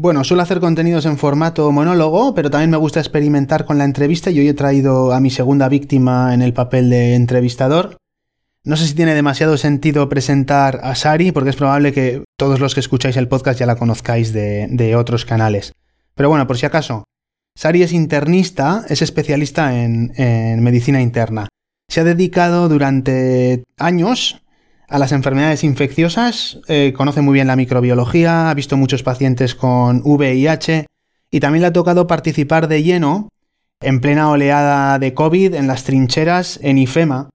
Bueno, suelo hacer contenidos en formato monólogo, pero también me gusta experimentar con la entrevista y hoy he traído a mi segunda víctima en el papel de entrevistador. No sé si tiene demasiado sentido presentar a Sari, porque es probable que todos los que escucháis el podcast ya la conozcáis de, otros canales. Pero bueno, por si acaso, Sari es internista, es especialista en, medicina interna. Se ha dedicado durante años a las enfermedades infecciosas, eh, conoce muy bien la microbiología, ha visto muchos pacientes con VIH y también le ha tocado participar de lleno en plena oleada de COVID en las trincheras en IFEMA,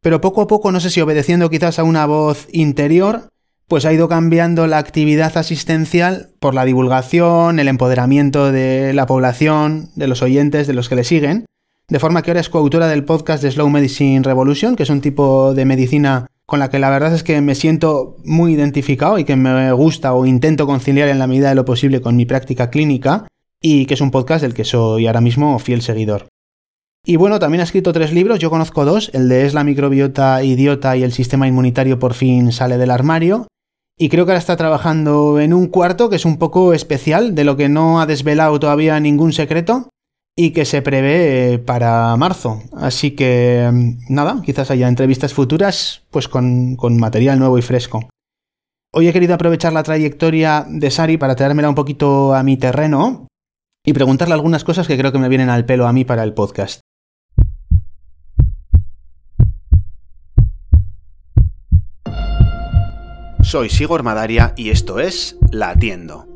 pero poco a poco, no sé si obedeciendo quizás a una voz interior, pues ha ido cambiando la actividad asistencial por la divulgación, el empoderamiento de la población, de los oyentes, de los que le siguen, de forma que ahora es coautora del podcast de Slow Medicine Revolution, que es un tipo de medicina con la que la verdad es que me siento muy identificado y que me gusta o intento conciliar en la medida de lo posible con mi práctica clínica, y que es un podcast del que soy ahora mismo fiel seguidor. Y bueno, también ha escrito tres libros, yo conozco dos, el de Es la microbiota idiota y el sistema inmunitario por fin sale del armario. Y creo que ahora está trabajando en un cuarto que es un poco especial, de lo que no ha desvelado todavía ningún secreto y que se prevé para marzo. Así que mm, nada, quizás haya entrevistas futuras pues con, con material nuevo y fresco. Hoy he querido aprovechar la trayectoria de Sari para traérmela un poquito a mi terreno y preguntarle algunas cosas que creo que me vienen al pelo a mí para el podcast. Soy Sigor Madaria y esto es La Atiendo.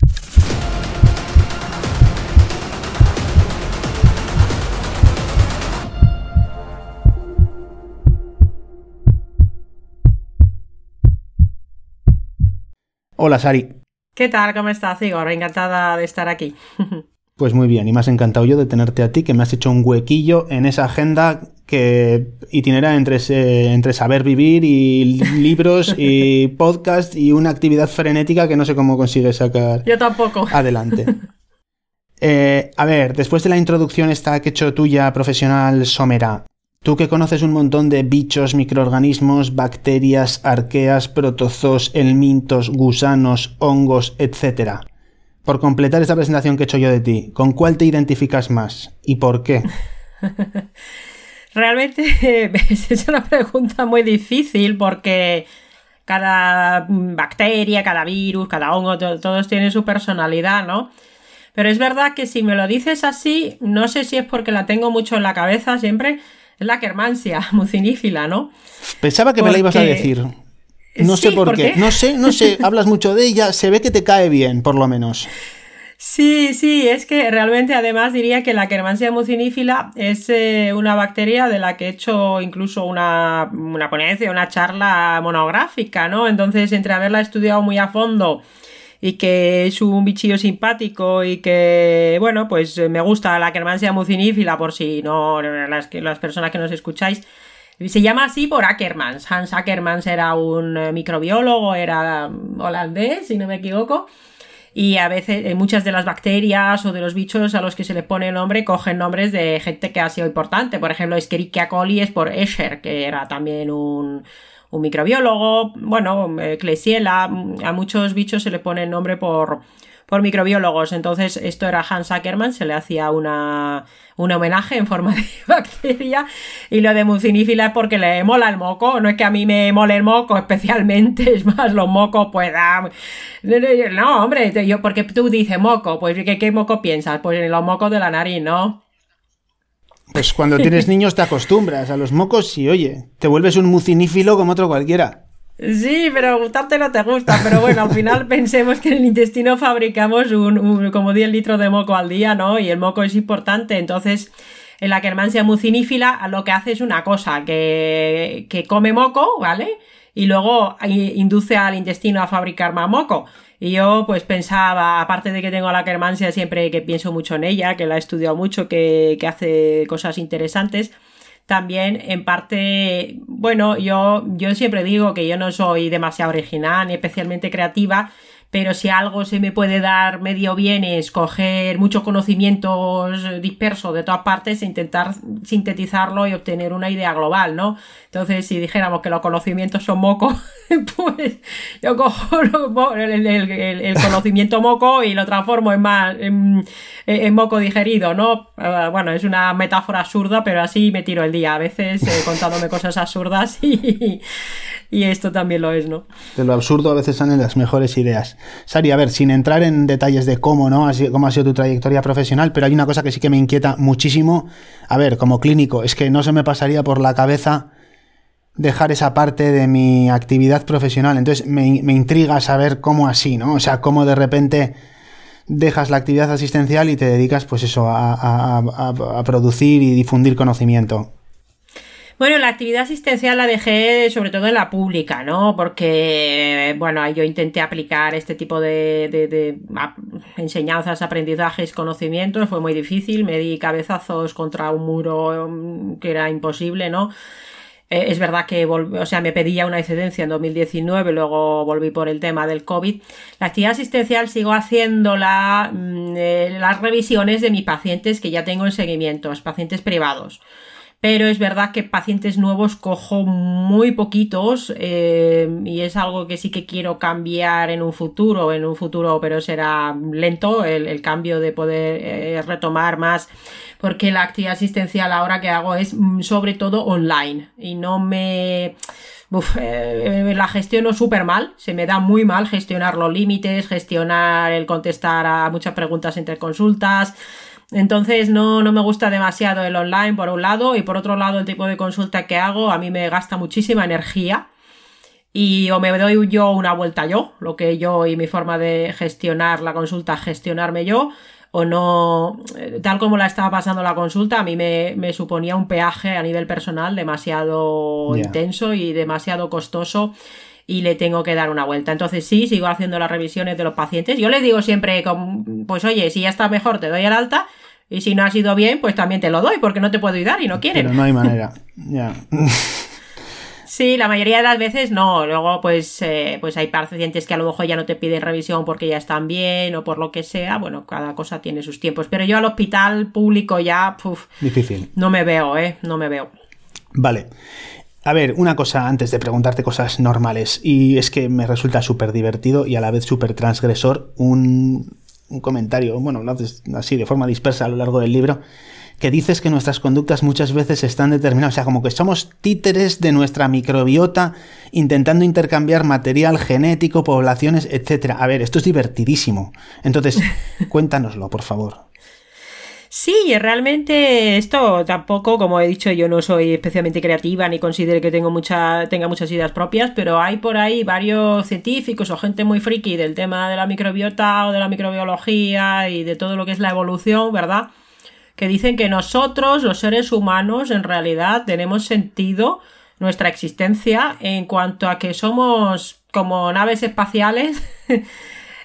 Hola, Sari. ¿Qué tal? ¿Cómo estás, Igor? Encantada de estar aquí. Pues muy bien, y me has encantado yo de tenerte a ti, que me has hecho un huequillo en esa agenda que itinera entre, entre saber vivir y libros y podcast y una actividad frenética que no sé cómo consigues sacar. Yo tampoco. Adelante. Eh, a ver, después de la introducción esta que he hecho tuya profesional somera, Tú que conoces un montón de bichos, microorganismos, bacterias, arqueas, protozoos, elmintos, gusanos, hongos, etc. Por completar esta presentación que he hecho yo de ti, ¿con cuál te identificas más y por qué? Realmente es una pregunta muy difícil porque cada bacteria, cada virus, cada hongo, todos tienen su personalidad, ¿no? Pero es verdad que si me lo dices así, no sé si es porque la tengo mucho en la cabeza siempre, es la quermansia mucinífila, ¿no? Pensaba que me la ibas a decir. No sé por, qué. No sé, no sé. Hablas mucho de ella. Se ve que te cae bien, por lo menos. Sí, sí, es que realmente además diría que la Kermansia mucinífila es eh, una bacteria de la que he hecho incluso una, una ponencia, una charla monográfica, ¿no? Entonces, entre haberla estudiado muy a fondo y que es un bichillo simpático y que, bueno, pues me gusta la Ackermansia mucinífila por si no, las, las personas que nos escucháis. Se llama así por Ackermans. Hans Ackermans era un eh, microbiólogo, era holandés, si no me equivoco. Y a veces eh, muchas de las bacterias o de los bichos a los que se le pone el nombre cogen nombres de gente que ha sido importante. Por ejemplo, Escherichia coli es por Escher, que era también un, un microbiólogo, bueno, Klesiela, a muchos bichos se le pone el nombre por, por microbiólogos. Entonces, esto era Hans Ackermann, se le hacía una, un homenaje en forma de bacteria. Y lo de mucinífila es porque le mola el moco. No es que a mí me mole el moco especialmente, es más, los mocos, pues. No, hombre, yo, porque tú dices moco, pues ¿qué, qué moco piensas? Pues en los mocos de la nariz, ¿no? Pues cuando tienes niños te acostumbras a los mocos y oye, te vuelves un mucinífilo como otro cualquiera. Sí, pero gustarte no te gusta. Pero bueno, al final pensemos que en el intestino fabricamos un, como 10 litros de moco al día, ¿no? Y el moco es importante. Entonces, en la Kermansia mucinífila lo que hace es una cosa, que, que come moco, ¿vale? Y luego induce al intestino a fabricar más moco. Y yo pues pensaba, aparte de que tengo la Kermansia siempre que pienso mucho en ella, que la he estudiado mucho, que, hace cosas interesantes, también en parte, bueno, yo, yo siempre digo que yo no soy demasiado original ni especialmente creativa, pero si algo se me puede dar medio bien es coger muchos conocimientos dispersos de todas partes e intentar sintetizarlo y obtener una idea global, ¿no? Entonces, si dijéramos que los conocimientos son moco, pues yo cojo el, conocimiento moco y lo transformo en más en, moco digerido, ¿no? Eh, bueno, es una metáfora absurda, pero así me tiro el día, a veces eh, contándome cosas absurdas y, y esto también lo es, ¿no? De lo absurdo a veces salen las mejores ideas. Sari, a ver, sin entrar en detalles de cómo, ¿no? cómo ha sido tu trayectoria profesional, pero hay una cosa que sí que me inquieta muchísimo. A ver, como clínico, es que no se me pasaría por la cabeza dejar esa parte de mi actividad profesional. Entonces me, intriga saber cómo así, ¿no? O sea, cómo de repente dejas la actividad asistencial y te dedicas, pues eso, a producir y difundir conocimiento. Bueno, la actividad asistencial la dejé sobre todo en la pública, ¿no? Porque, bueno, yo intenté aplicar este tipo de, enseñanzas, aprendizajes, conocimientos, fue muy difícil, me di cabezazos contra un muro mm, que era imposible, ¿no? Eh, es verdad que o sea, me pedía una excedencia en 2019, luego volví por el tema del COVID. La actividad asistencial sigo haciéndola mm, eh, las revisiones de mis pacientes que ya tengo en seguimientos, pacientes privados pero es verdad que pacientes nuevos cojo muy poquitos eh, y es algo que sí que quiero cambiar en un futuro, en un futuro, pero será lento el, cambio de poder eh, retomar más, porque la actividad asistencial ahora que hago es mm, sobre todo online y no me... Uf, eh, la gestiono súper mal, se me da muy mal gestionar los límites, gestionar el contestar a muchas preguntas entre consultas, entonces no, no me gusta demasiado el online por un lado y por otro lado el tipo de consulta que hago a mí me gasta muchísima energía y o me doy yo una vuelta yo, lo que yo y mi forma de gestionar la consulta, gestionarme yo, o no, eh, tal como la estaba pasando la consulta, a mí me, suponía un peaje a nivel personal demasiado intenso y demasiado costoso y le tengo que dar una vuelta. Entonces sí, sigo haciendo las revisiones de los pacientes. Yo les digo siempre, pues oye, si ya está mejor, te doy el alta. Y si no ha sido bien, pues también te lo doy, porque no te puedo ayudar y no quieren. Pero no hay manera. Ya. Sí, la mayoría de las veces no. Luego, pues, eh, pues hay pacientes que a lo mejor ya no te piden revisión porque ya están bien o por lo que sea. Bueno, cada cosa tiene sus tiempos. Pero yo al hospital público ya, puf, difícil. No me veo, ¿eh? No me veo. Vale. A ver, una cosa antes de preguntarte cosas normales, y es que me resulta súper divertido y a la vez súper transgresor un, comentario, bueno, así de forma dispersa a lo largo del libro, que dices que nuestras conductas muchas veces están determinadas, o sea, como que somos títeres de nuestra microbiota intentando intercambiar material genético, poblaciones, etc. A ver, esto es divertidísimo. Entonces, cuéntanoslo, por favor. Sí, realmente esto tampoco, como he dicho, yo no soy especialmente creativa ni considero que tengo mucha, tenga muchas ideas propias, pero hay por ahí varios científicos o gente muy friki del tema de la microbiota o de la microbiología y de todo lo que es la evolución, ¿verdad? Que dicen que nosotros, los seres humanos, en realidad tenemos sentido nuestra existencia en cuanto a que somos como naves espaciales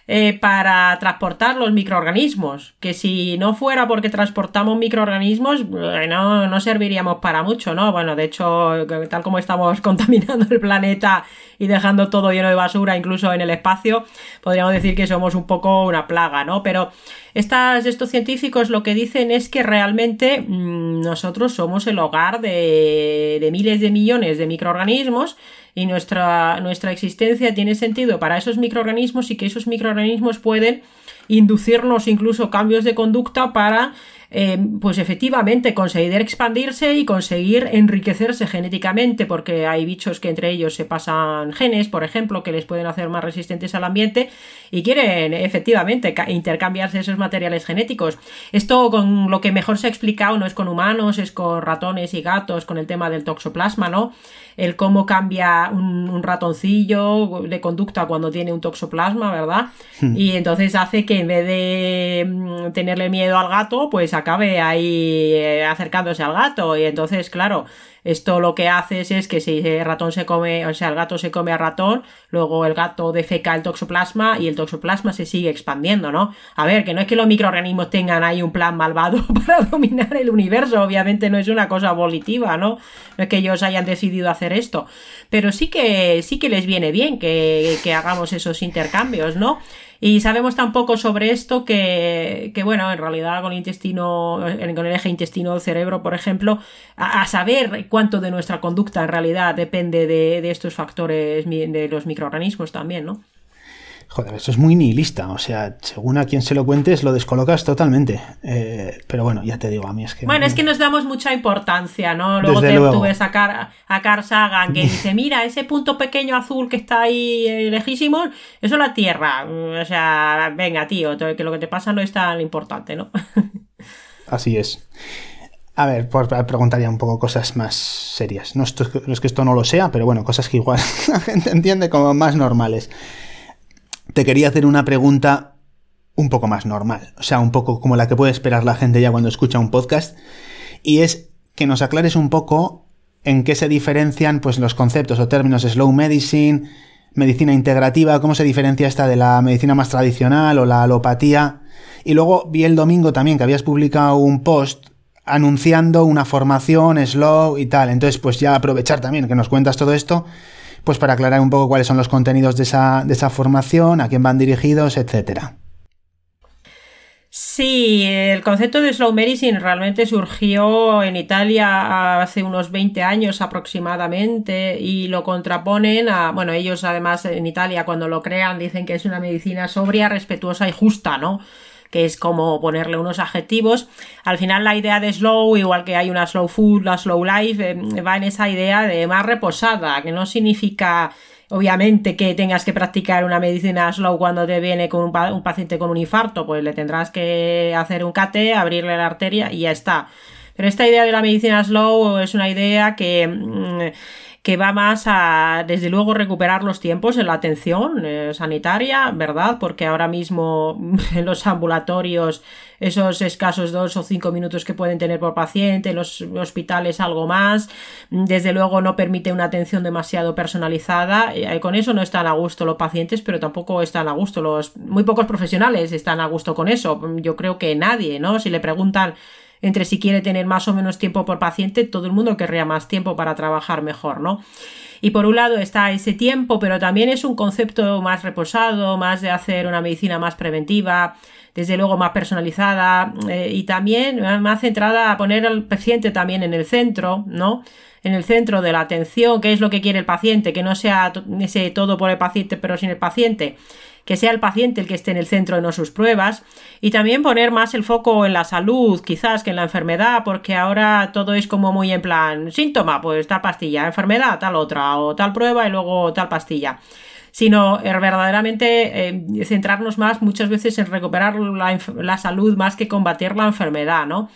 Eh, para transportar los microorganismos, que si no fuera porque transportamos microorganismos, no, no serviríamos para mucho, ¿no? Bueno, de hecho, tal como estamos contaminando el planeta y dejando todo lleno de basura, incluso en el espacio, podríamos decir que somos un poco una plaga, ¿no? Pero estas, estos científicos lo que dicen es que realmente mm, nosotros somos el hogar de miles de millones de microorganismos y nuestra, nuestra existencia tiene sentido para esos microorganismos y que esos microorganismos pueden inducirnos incluso cambios de conducta para eh, pues efectivamente conseguir expandirse y conseguir enriquecerse genéticamente, porque hay bichos que entre ellos se pasan genes, por ejemplo, que les pueden hacer más resistentes al ambiente y quieren efectivamente intercambiarse esos materiales genéticos. Esto con lo que mejor se ha explicado no es con humanos, es con ratones y gatos, con el tema del toxoplasma, ¿no? El cómo cambia un, ratoncillo de conducta cuando tiene un toxoplasma, ¿verdad? Hmm. Y entonces hace que en vez de mm, tenerle miedo al gato, pues acabe ahí eh, acercándose al gato. Y entonces, claro, esto lo que haces es que si el ratón se come, o sea, el gato se come a ratón, luego el gato defeca el toxoplasma y el toxoplasma se sigue expandiendo, ¿no? A ver, que no es que los microorganismos tengan ahí un plan malvado para dominar el universo, obviamente no es una cosa volitiva, ¿no? No es que ellos hayan decidido hacer esto, pero sí que sí que les viene bien que, que hagamos esos intercambios, ¿no? Y sabemos tan poco sobre esto que, bueno, en realidad con el intestino, con el eje intestino-cerebro, por ejemplo, a, saber cuánto de nuestra conducta en realidad depende de, de estos factores de los microorganismos también, ¿no? Joder, eso es muy nihilista. O sea, según a quien se lo cuentes, lo descolocas totalmente. Eh, pero bueno, ya te digo, a mí es que. Bueno, es que nos damos mucha importancia, ¿no? Luego te, tú ves a, Car a Carl Sagan que dice: Mira, ese punto pequeño azul que está ahí eh, lejísimo, eso es la Tierra. O sea, venga, tío, que lo que te pasa no es tan importante, ¿no? Así es. A ver, pues preguntaría un poco cosas más serias. No, no es que esto no lo sea, pero bueno, cosas que igual la gente entiende como más normales te quería hacer una pregunta un poco más normal, o sea, un poco como la que puede esperar la gente ya cuando escucha un podcast, y es que nos aclares un poco en qué se diferencian pues los conceptos o términos slow medicine, medicina integrativa, cómo se diferencia esta de la medicina más tradicional o la alopatía. Y luego vi el domingo también que habías publicado un post anunciando una formación slow y tal. Entonces, pues ya aprovechar también que nos cuentas todo esto pues para aclarar un poco cuáles son los contenidos de esa, formación, a quién van dirigidos, etcétera. Sí, el concepto de slow medicine realmente surgió en Italia hace unos 20 años aproximadamente y lo contraponen a, bueno, ellos además en Italia cuando lo crean dicen que es una medicina sobria, respetuosa y justa, ¿no? Que es como ponerle unos adjetivos. Al final la idea de slow, igual que hay una slow food, la slow life, eh, va en esa idea de más reposada, que no significa obviamente que tengas que practicar una medicina slow cuando te viene con un, paciente con un infarto, pues le tendrás que hacer un cate, abrirle la arteria y ya está. Pero esta idea de la medicina slow es una idea que... Que va más a, desde luego, recuperar los tiempos en la atención eh, sanitaria, ¿verdad? Porque ahora mismo en los ambulatorios, esos escasos dos o cinco minutos que pueden tener por paciente, en los hospitales algo más, desde luego no permite una atención demasiado personalizada. Eh, con eso no están a gusto los pacientes, pero tampoco están a gusto los... Muy pocos profesionales están a gusto con eso. Yo creo que nadie, ¿no? Si le preguntan entre si quiere tener más o menos tiempo por paciente, todo el mundo querría más tiempo para trabajar mejor, ¿no? Y por un lado está ese tiempo, pero también es un concepto más reposado, más de hacer una medicina más preventiva, desde luego más personalizada eh, y también más centrada a poner al paciente también en el centro, ¿no? En el centro de la atención, qué es lo que quiere el paciente, que no sea ese todo por el paciente pero sin el paciente, que sea el paciente el que esté en el centro de no sus pruebas y también poner más el foco en la salud quizás que en la enfermedad porque ahora todo es como muy en plan síntoma pues tal pastilla, enfermedad tal otra o tal prueba y luego tal pastilla sino eh, verdaderamente eh, centrarnos más muchas veces en recuperar la, la salud más que combatir la enfermedad, ¿no?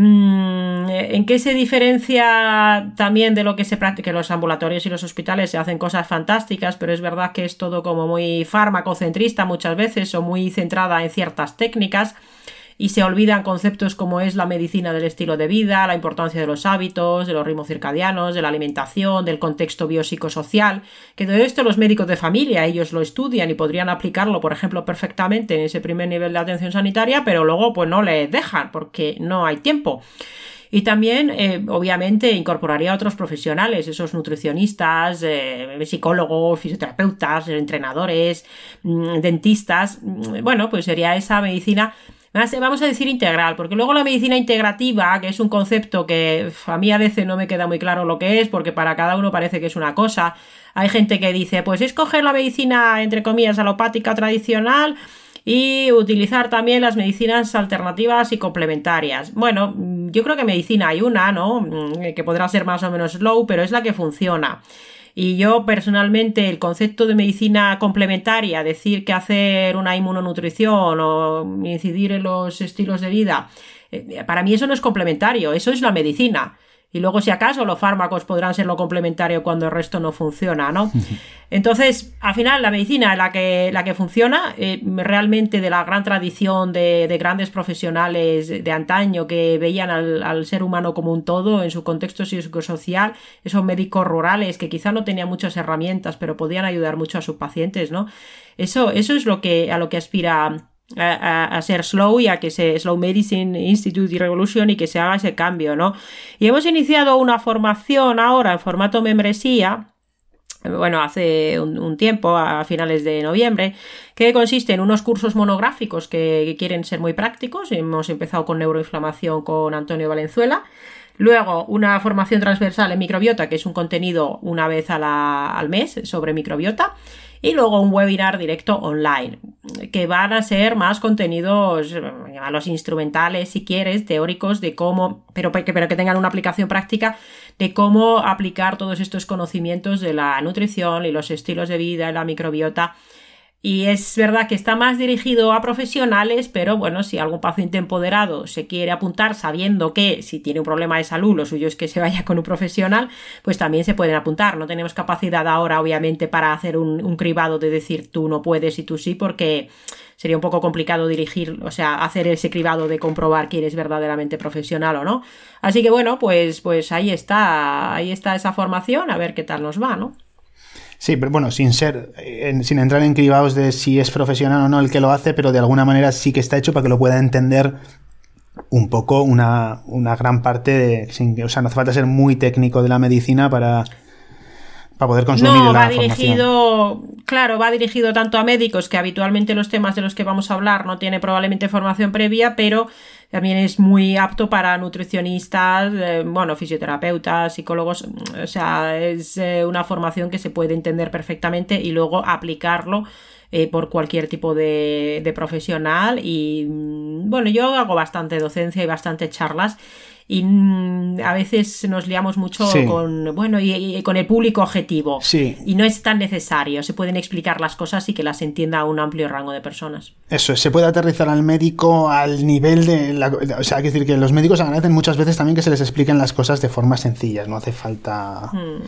Mm, ¿En qué se diferencia también de lo que se practica? Los ambulatorios y los hospitales se hacen cosas fantásticas, pero es verdad que es todo como muy farmacocentrista muchas veces o muy centrada en ciertas técnicas y se olvidan conceptos como es la medicina del estilo de vida, la importancia de los hábitos, de los ritmos circadianos, de la alimentación, del contexto biopsicosocial, que todo esto los médicos de familia, ellos lo estudian y podrían aplicarlo, por ejemplo, perfectamente en ese primer nivel de atención sanitaria, pero luego pues no les dejan porque no hay tiempo. Y también, eh, obviamente, incorporaría a otros profesionales, esos nutricionistas, eh, psicólogos, fisioterapeutas, entrenadores, mm, dentistas. Mm, bueno, pues sería esa medicina vamos a decir integral, porque luego la medicina integrativa, que es un concepto que a mí a veces no me queda muy claro lo que es, porque para cada uno parece que es una cosa. Hay gente que dice, pues es coger la medicina, entre comillas, alopática tradicional y utilizar también las medicinas alternativas y complementarias. Bueno, yo creo que medicina hay una, ¿no? Que podrá ser más o menos slow, pero es la que funciona. Y yo personalmente el concepto de medicina complementaria, decir que hacer una inmunonutrición o incidir en los estilos de vida, eh, para mí eso no es complementario, eso es la medicina. Y luego si acaso los fármacos podrán ser lo complementario cuando el resto no funciona, ¿no? Entonces, al final, la medicina la que, la que funciona, eh, realmente de la gran tradición de, grandes profesionales de antaño que veían al, ser humano como un todo en su contexto psicosocial, esos médicos rurales que quizá no tenían muchas herramientas, pero podían ayudar mucho a sus pacientes, ¿no? Eso, eso es lo que, a lo que aspira a, ser slow y a que se Slow Medicine Institute y Revolution y que se haga ese cambio, ¿no? Y hemos iniciado una formación ahora en formato membresía bueno, hace un, tiempo, a finales de noviembre, que consiste en unos cursos monográficos que, quieren ser muy prácticos. Hemos empezado con neuroinflamación con Antonio Valenzuela. Luego, una formación transversal en microbiota, que es un contenido una vez al mes sobre microbiota y luego un webinar directo online, que van a ser más contenidos, a los instrumentales si quieres, teóricos de cómo, pero, pero que tengan una aplicación práctica de cómo aplicar todos estos conocimientos de la nutrición y los estilos de vida y la microbiota y es verdad que está más dirigido a profesionales, pero bueno, si algún paciente empoderado se quiere apuntar sabiendo que si tiene un problema de salud, lo suyo es que se vaya con un profesional, pues también se pueden apuntar. No tenemos capacidad ahora, obviamente, para hacer un, cribado de decir tú no puedes y tú sí, porque sería un poco complicado dirigir, o sea, hacer ese cribado de comprobar quién es verdaderamente profesional o no. Así que bueno, pues, pues ahí está, ahí está esa formación, a ver qué tal nos va, ¿no? Sí, pero bueno, sin ser, sin entrar en cribados de si es profesional o no el que lo hace, pero de alguna manera sí que está hecho para que lo pueda entender un poco una, una gran parte de. Sin, o sea, no hace falta ser muy técnico de la medicina para, para poder consumir no, va dirigido, claro, va dirigido tanto a médicos que habitualmente los temas de los que vamos a hablar no tiene probablemente formación previa, pero también es muy apto para nutricionistas, eh, bueno, fisioterapeutas, psicólogos, o sea, es eh, una formación que se puede entender perfectamente y luego aplicarlo eh, por cualquier tipo de, de profesional y mm, bueno, yo hago bastante docencia y bastante charlas y mm, a veces nos liamos mucho con bueno y, con el público objetivo sí. y no es tan necesario se pueden explicar las cosas y que las entienda un amplio rango de personas eso se puede aterrizar al médico al nivel de la, o sea hay que decir que los médicos agradecen muchas veces también que se les expliquen las cosas de forma sencillas no hace falta hmm.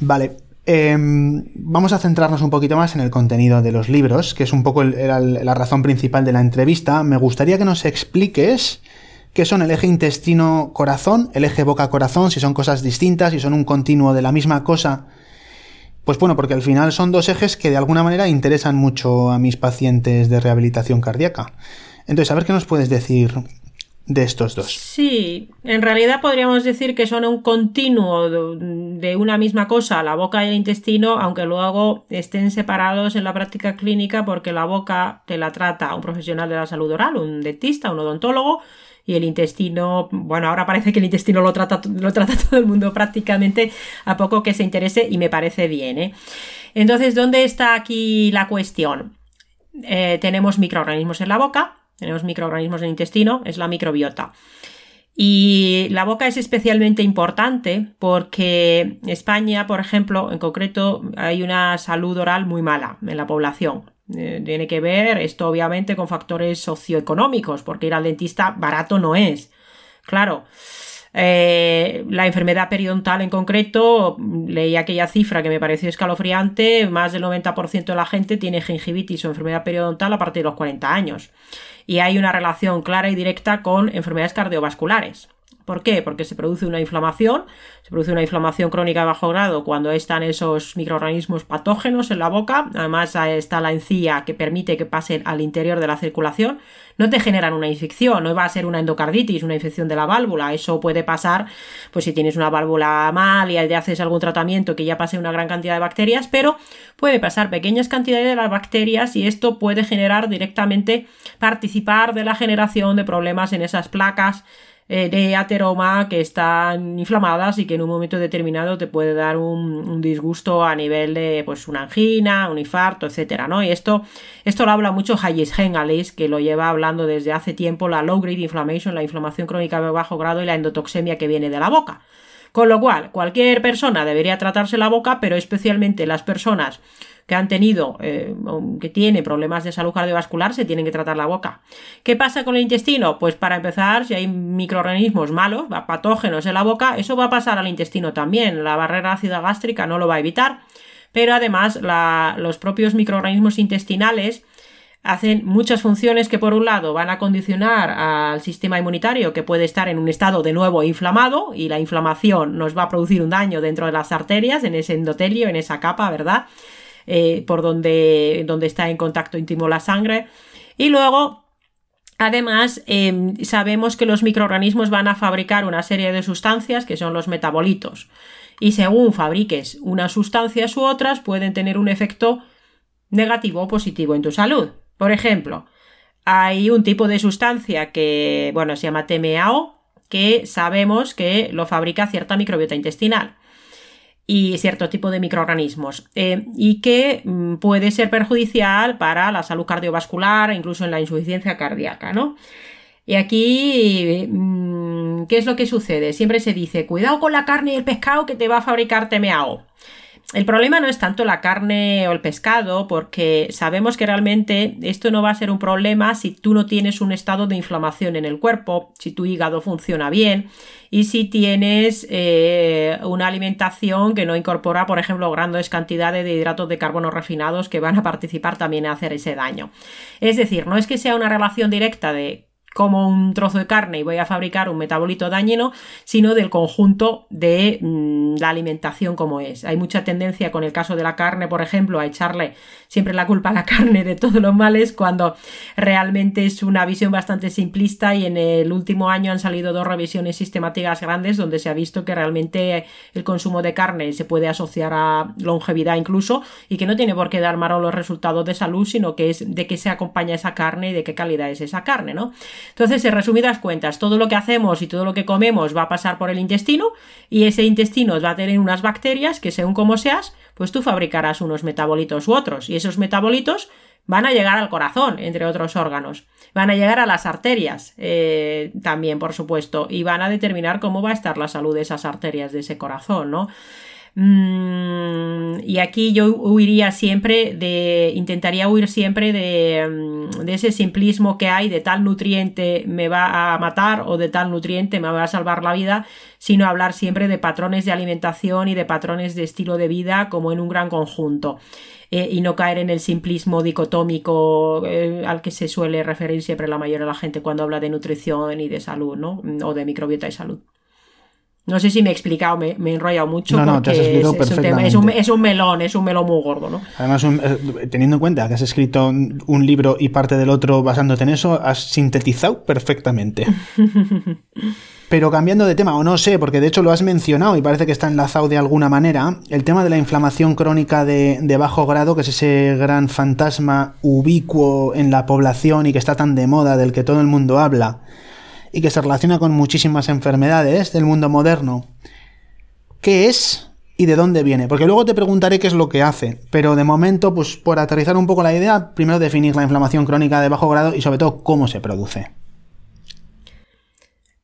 vale em, vamos a centrarnos un poquito más en el contenido de los libros, que es un poco la razón principal de la entrevista. Me gustaría que nos expliques que son el eje intestino-corazón, el eje boca-corazón, si son cosas distintas, si son un continuo de la misma cosa. Pues bueno, porque al final son dos ejes que de alguna manera interesan mucho a mis pacientes de rehabilitación cardíaca. Entonces, a ver qué nos puedes decir de estos dos. Sí, en realidad podríamos decir que son un continuo de una misma cosa, la boca y el intestino, aunque luego estén separados en la práctica clínica porque la boca te la trata un profesional de la salud oral, un dentista, un odontólogo, y el intestino, bueno, ahora parece que el intestino lo trata, lo trata todo el mundo prácticamente a poco que se interese y me parece bien. ¿eh? Entonces, ¿dónde está aquí la cuestión? Eh, tenemos microorganismos en la boca, tenemos microorganismos en el intestino, es la microbiota. Y la boca es especialmente importante porque España, por ejemplo, en concreto, hay una salud oral muy mala en la población. Eh, tiene que ver esto obviamente con factores socioeconómicos, porque ir al dentista barato no es. Claro. Eh, la enfermedad periodontal en concreto, leí aquella cifra que me pareció escalofriante, más del 90% de la gente tiene gingivitis o enfermedad periodontal a partir de los 40 años. Y hay una relación clara y directa con enfermedades cardiovasculares. ¿Por qué? Porque se produce una inflamación, se produce una inflamación crónica de bajo grado cuando están esos microorganismos patógenos en la boca, además está la encía que permite que pasen al interior de la circulación, no te generan una infección, no va a ser una endocarditis, una infección de la válvula, eso puede pasar pues si tienes una válvula mal y haces algún tratamiento que ya pase una gran cantidad de bacterias, pero puede pasar pequeñas cantidades de las bacterias y esto puede generar directamente participar de la generación de problemas en esas placas eh, de ateroma que están inflamadas y que en un momento determinado te puede dar un, disgusto a nivel de pues una angina, un infarto, etcétera, ¿no? Y esto, esto lo habla mucho Hayes Hengalis, que lo lleva hablando desde hace tiempo, la low grade inflammation, la inflamación crónica de bajo grado y la endotoxemia que viene de la boca. Con lo cual, cualquier persona debería tratarse la boca, pero especialmente las personas que han tenido, eh, que tienen problemas de salud cardiovascular, se tienen que tratar la boca. ¿Qué pasa con el intestino? Pues para empezar, si hay microorganismos malos, patógenos en la boca, eso va a pasar al intestino también. La barrera ácida gástrica no lo va a evitar, pero además los propios microorganismos intestinales hacen muchas funciones que por un lado van a condicionar al sistema inmunitario que puede estar en un estado de nuevo inflamado y la inflamación nos va a producir un daño dentro de las arterias, en ese endotelio, en esa capa, ¿verdad? Eh, por donde, donde está en contacto íntimo la sangre. Y luego Además, em, sabemos que los microorganismos van a fabricar una serie de sustancias que son los metabolitos. Y según fabriques unas sustancias u otras, pueden tener un efecto negativo o positivo en tu salud. Por ejemplo, hay un tipo de sustancia que, bueno, se llama TMAO, que sabemos que lo fabrica cierta microbiota intestinal y cierto tipo de microorganismos eh, y que mm, puede ser perjudicial para la salud cardiovascular e incluso en la insuficiencia cardíaca, ¿no? Y aquí, mm, ¿qué es lo que sucede? Siempre se dice, cuidado con la carne y el pescado que te va a fabricar TMAO el problema no es tanto la carne o el pescado, porque sabemos que realmente esto no va a ser un problema si tú no tienes un estado de inflamación en el cuerpo, si tu hígado funciona bien y si tienes eh, una alimentación que no incorpora, por ejemplo, grandes cantidades de hidratos de carbono refinados que van a participar también en hacer ese daño. Es decir, no es que sea una relación directa de como un trozo de carne y voy a fabricar un metabolito dañino, sino del conjunto de mm, la alimentación como es. Hay mucha tendencia con el caso de la carne, por ejemplo, a echarle siempre la culpa a la carne de todos los males cuando realmente es una visión bastante simplista y en el último año han salido dos revisiones sistemáticas grandes donde se ha visto que realmente el consumo de carne se puede asociar a longevidad incluso y que no tiene por qué dar malos los resultados de salud, sino que es de qué se acompaña esa carne y de qué calidad es esa carne, ¿no? Entonces, en resumidas cuentas, todo lo que hacemos y todo lo que comemos va a pasar por el intestino y ese intestino va a tener unas bacterias que según como seas, pues tú fabricarás unos metabolitos u otros y esos metabolitos van a llegar al corazón, entre otros órganos. Van a llegar a las arterias eh, también, por supuesto, y van a determinar cómo va a estar la salud de esas arterias de ese corazón, ¿no? Mm, y aquí yo huiría siempre de, intentaría huir siempre de, mm, de, ese simplismo que hay de tal nutriente me va a matar o de tal nutriente me va a salvar la vida, sino hablar siempre de patrones de alimentación y de patrones de estilo de vida como en un gran conjunto. Eh, y no caer en el simplismo dicotómico eh, al que se suele referir siempre la mayoría de la gente cuando habla de nutrición y de salud. O de microbiota y salud. No sé si me he explicado, me, he enrollado mucho no, no, porque es, un es, un, es, un, melón, es un melón muy gordo, ¿no? Además, eh, teniendo en cuenta que has escrito un libro y parte del otro basándote en eso, has sintetizado perfectamente. Pero cambiando de tema, o no sé, porque de hecho lo has mencionado y parece que está enlazado de alguna manera, el tema de la inflamación crónica de, de bajo grado, que es ese gran fantasma ubicuo en la población y que está tan de moda, del que todo el mundo habla y que se relaciona con muchísimas enfermedades del mundo moderno. ¿Qué es y de dónde viene? Porque luego te preguntaré qué es lo que hace, pero de momento, pues por aterrizar un poco la idea, primero definir la inflamación crónica de bajo grado y sobre todo cómo se produce.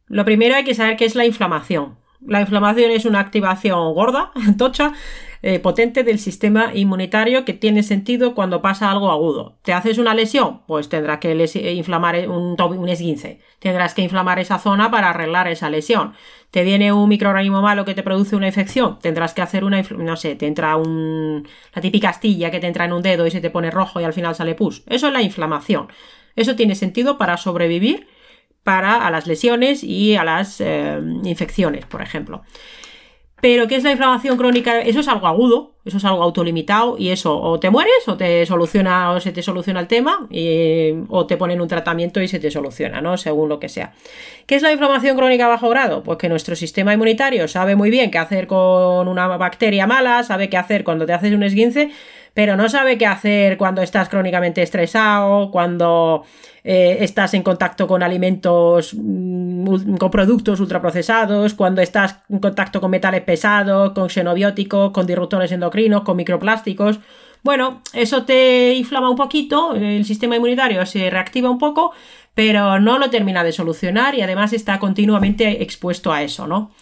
Lo primero hay que saber qué es la inflamación. La inflamación es una activación gorda, tocha, eh, potente del sistema inmunitario que tiene sentido cuando pasa algo agudo. ¿Te haces una lesión? Pues tendrás que eh, inflamar un, un esguince. Tendrás que inflamar esa zona para arreglar esa lesión. ¿Te viene un microorganismo malo que te produce una infección? Tendrás que hacer una, no sé, te entra un, la típica astilla que te entra en un dedo y se te pone rojo y al final sale pus. Eso es la inflamación. Eso tiene sentido para sobrevivir para a las lesiones y a las eh, infecciones, por ejemplo. Pero ¿qué es la inflamación crónica? Eso es algo agudo, eso es algo autolimitado y eso o te mueres o te soluciona o se te soluciona el tema o te ponen un tratamiento y se te soluciona, ¿no? Según lo que sea. ¿Qué es la inflamación crónica a bajo grado? Pues que nuestro sistema inmunitario sabe muy bien qué hacer con una bacteria mala, sabe qué hacer cuando te haces un esguince, pero no sabe qué hacer cuando estás crónicamente estresado, cuando eh, estás en contacto con alimentos, mm, con productos ultraprocesados, cuando estás en contacto con metales pesados, con xenobióticos, con disruptores endocrinos, con microplásticos. Bueno, eso te inflama un poquito, el sistema inmunitario se reactiva un poco, pero no lo termina de solucionar y además está continuamente expuesto a eso, ¿no?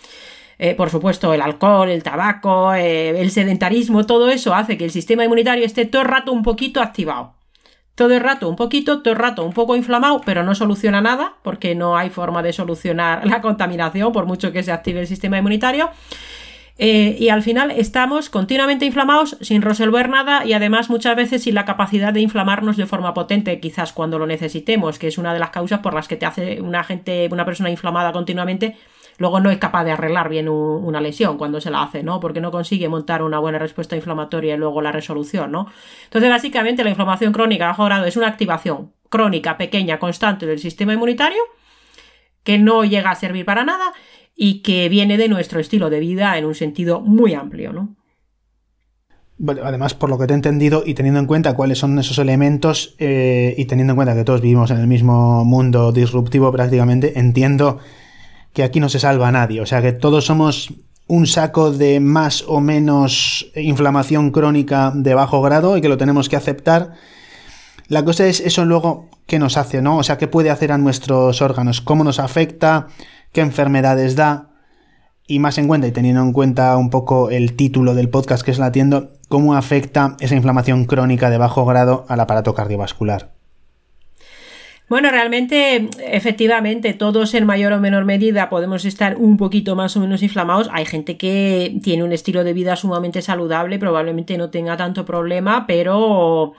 eh, por supuesto, el alcohol, el tabaco, eh, el sedentarismo, todo eso hace que el sistema inmunitario esté todo el rato un poquito activado. Todo el rato un poquito, todo el rato un poco inflamado, pero no soluciona nada, porque no hay forma de solucionar la contaminación, por mucho que se active el sistema inmunitario. Eh, y al final estamos continuamente inflamados sin resolver nada y además muchas veces sin la capacidad de inflamarnos de forma potente, quizás cuando lo necesitemos, que es una de las causas por las que te hace una gente, una persona inflamada continuamente, luego no es capaz de arreglar bien una lesión cuando se la hace, ¿no? Porque no consigue montar una buena respuesta inflamatoria y luego la resolución, ¿no? Entonces, básicamente, la inflamación crónica bajo grado es una activación crónica, pequeña, constante del sistema inmunitario que no llega a servir para nada y que viene de nuestro estilo de vida en un sentido muy amplio, ¿no? Además, por lo que te he entendido y teniendo en cuenta cuáles son esos elementos eh, y teniendo en cuenta que todos vivimos en el mismo mundo disruptivo prácticamente, entiendo que aquí no se salva a nadie. O sea, que todos somos un saco de más o menos inflamación crónica de bajo grado y que lo tenemos que aceptar. La cosa es eso luego qué nos hace, ¿no? O sea, qué puede hacer a nuestros órganos, cómo nos afecta, qué enfermedades da y más en cuenta y teniendo en cuenta un poco el título del podcast que es latiendo, cómo afecta esa inflamación crónica de bajo grado al aparato cardiovascular. Bueno, realmente, efectivamente, todos en mayor o menor medida podemos estar un poquito más o menos inflamados. Hay gente que tiene un estilo de vida sumamente saludable, probablemente no tenga tanto problema, pero,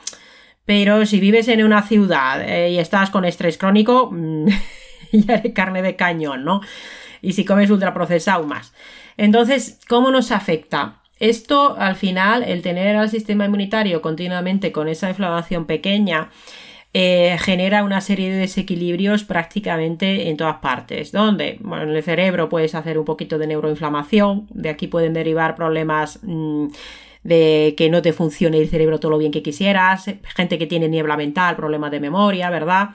pero si vives en una ciudad eh, y estás con estrés crónico, de carne de cañón, ¿no? Y si comes ultraprocesado más. Entonces, ¿cómo nos afecta? Esto, al final, el tener al sistema inmunitario continuamente con esa inflamación pequeña, eh, genera una serie de desequilibrios prácticamente en todas partes. Donde, bueno, en el cerebro puedes hacer un poquito de neuroinflamación, de aquí pueden derivar problemas mm, de que no te funcione el cerebro todo lo bien que quisieras, gente que tiene niebla mental, problemas de memoria, ¿verdad?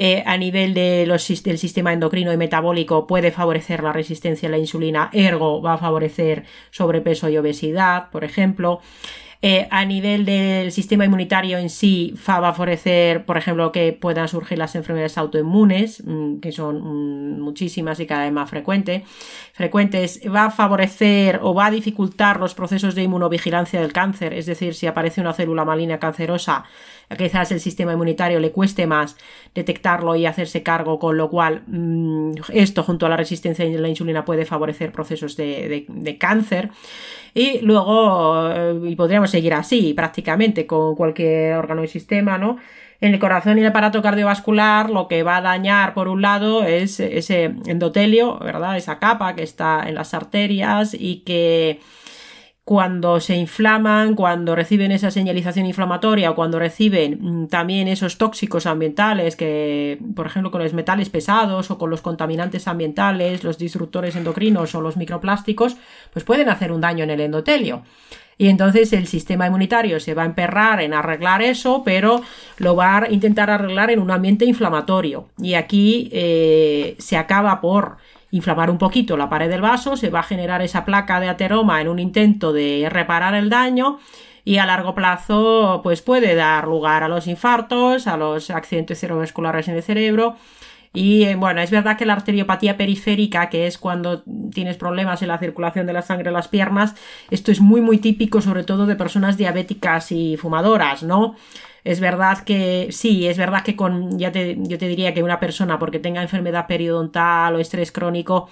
Eh, a nivel de los, del sistema endocrino y metabólico puede favorecer la resistencia a la insulina, ergo va a favorecer sobrepeso y obesidad, por ejemplo. Eh, a nivel del sistema inmunitario en sí, va a favorecer, por ejemplo, que puedan surgir las enfermedades autoinmunes, mm, que son mm, muchísimas y cada vez más frecuentes. frecuentes. Va a favorecer o va a dificultar los procesos de inmunovigilancia del cáncer, es decir, si aparece una célula maligna cancerosa, quizás el sistema inmunitario le cueste más detectarlo y hacerse cargo, con lo cual mm, esto junto a la resistencia a la insulina puede favorecer procesos de, cáncer. Y luego, eh, y podríamos seguir así prácticamente con cualquier órgano y sistema, ¿no? En el corazón y el aparato cardiovascular lo que va a dañar por un lado es ese endotelio, ¿verdad? Esa capa que está en las arterias y que cuando se inflaman, cuando reciben esa señalización inflamatoria o cuando reciben mm, también esos tóxicos ambientales que, por ejemplo, con los metales pesados o con los contaminantes ambientales, los disruptores endocrinos o los microplásticos, pues pueden hacer un daño en el endotelio. Y entonces el sistema inmunitario se va a emperrar en arreglar eso, pero lo va a intentar arreglar en un ambiente inflamatorio. Y aquí eh, se acaba por inflamar un poquito la pared del vaso, se va a generar esa placa de ateroma en un intento de reparar el daño y a largo plazo pues puede dar lugar a los infartos, a los accidentes cerebrovasculares en el cerebro y eh, bueno, es verdad que la arteriopatía periférica, que es cuando tienes problemas en la circulación de la sangre en las piernas, esto es muy muy típico sobre todo de personas diabéticas y fumadoras, ¿no? Es verdad que sí, es verdad que con, ya te, yo te diría que una persona porque tenga enfermedad periodontal o estrés crónico,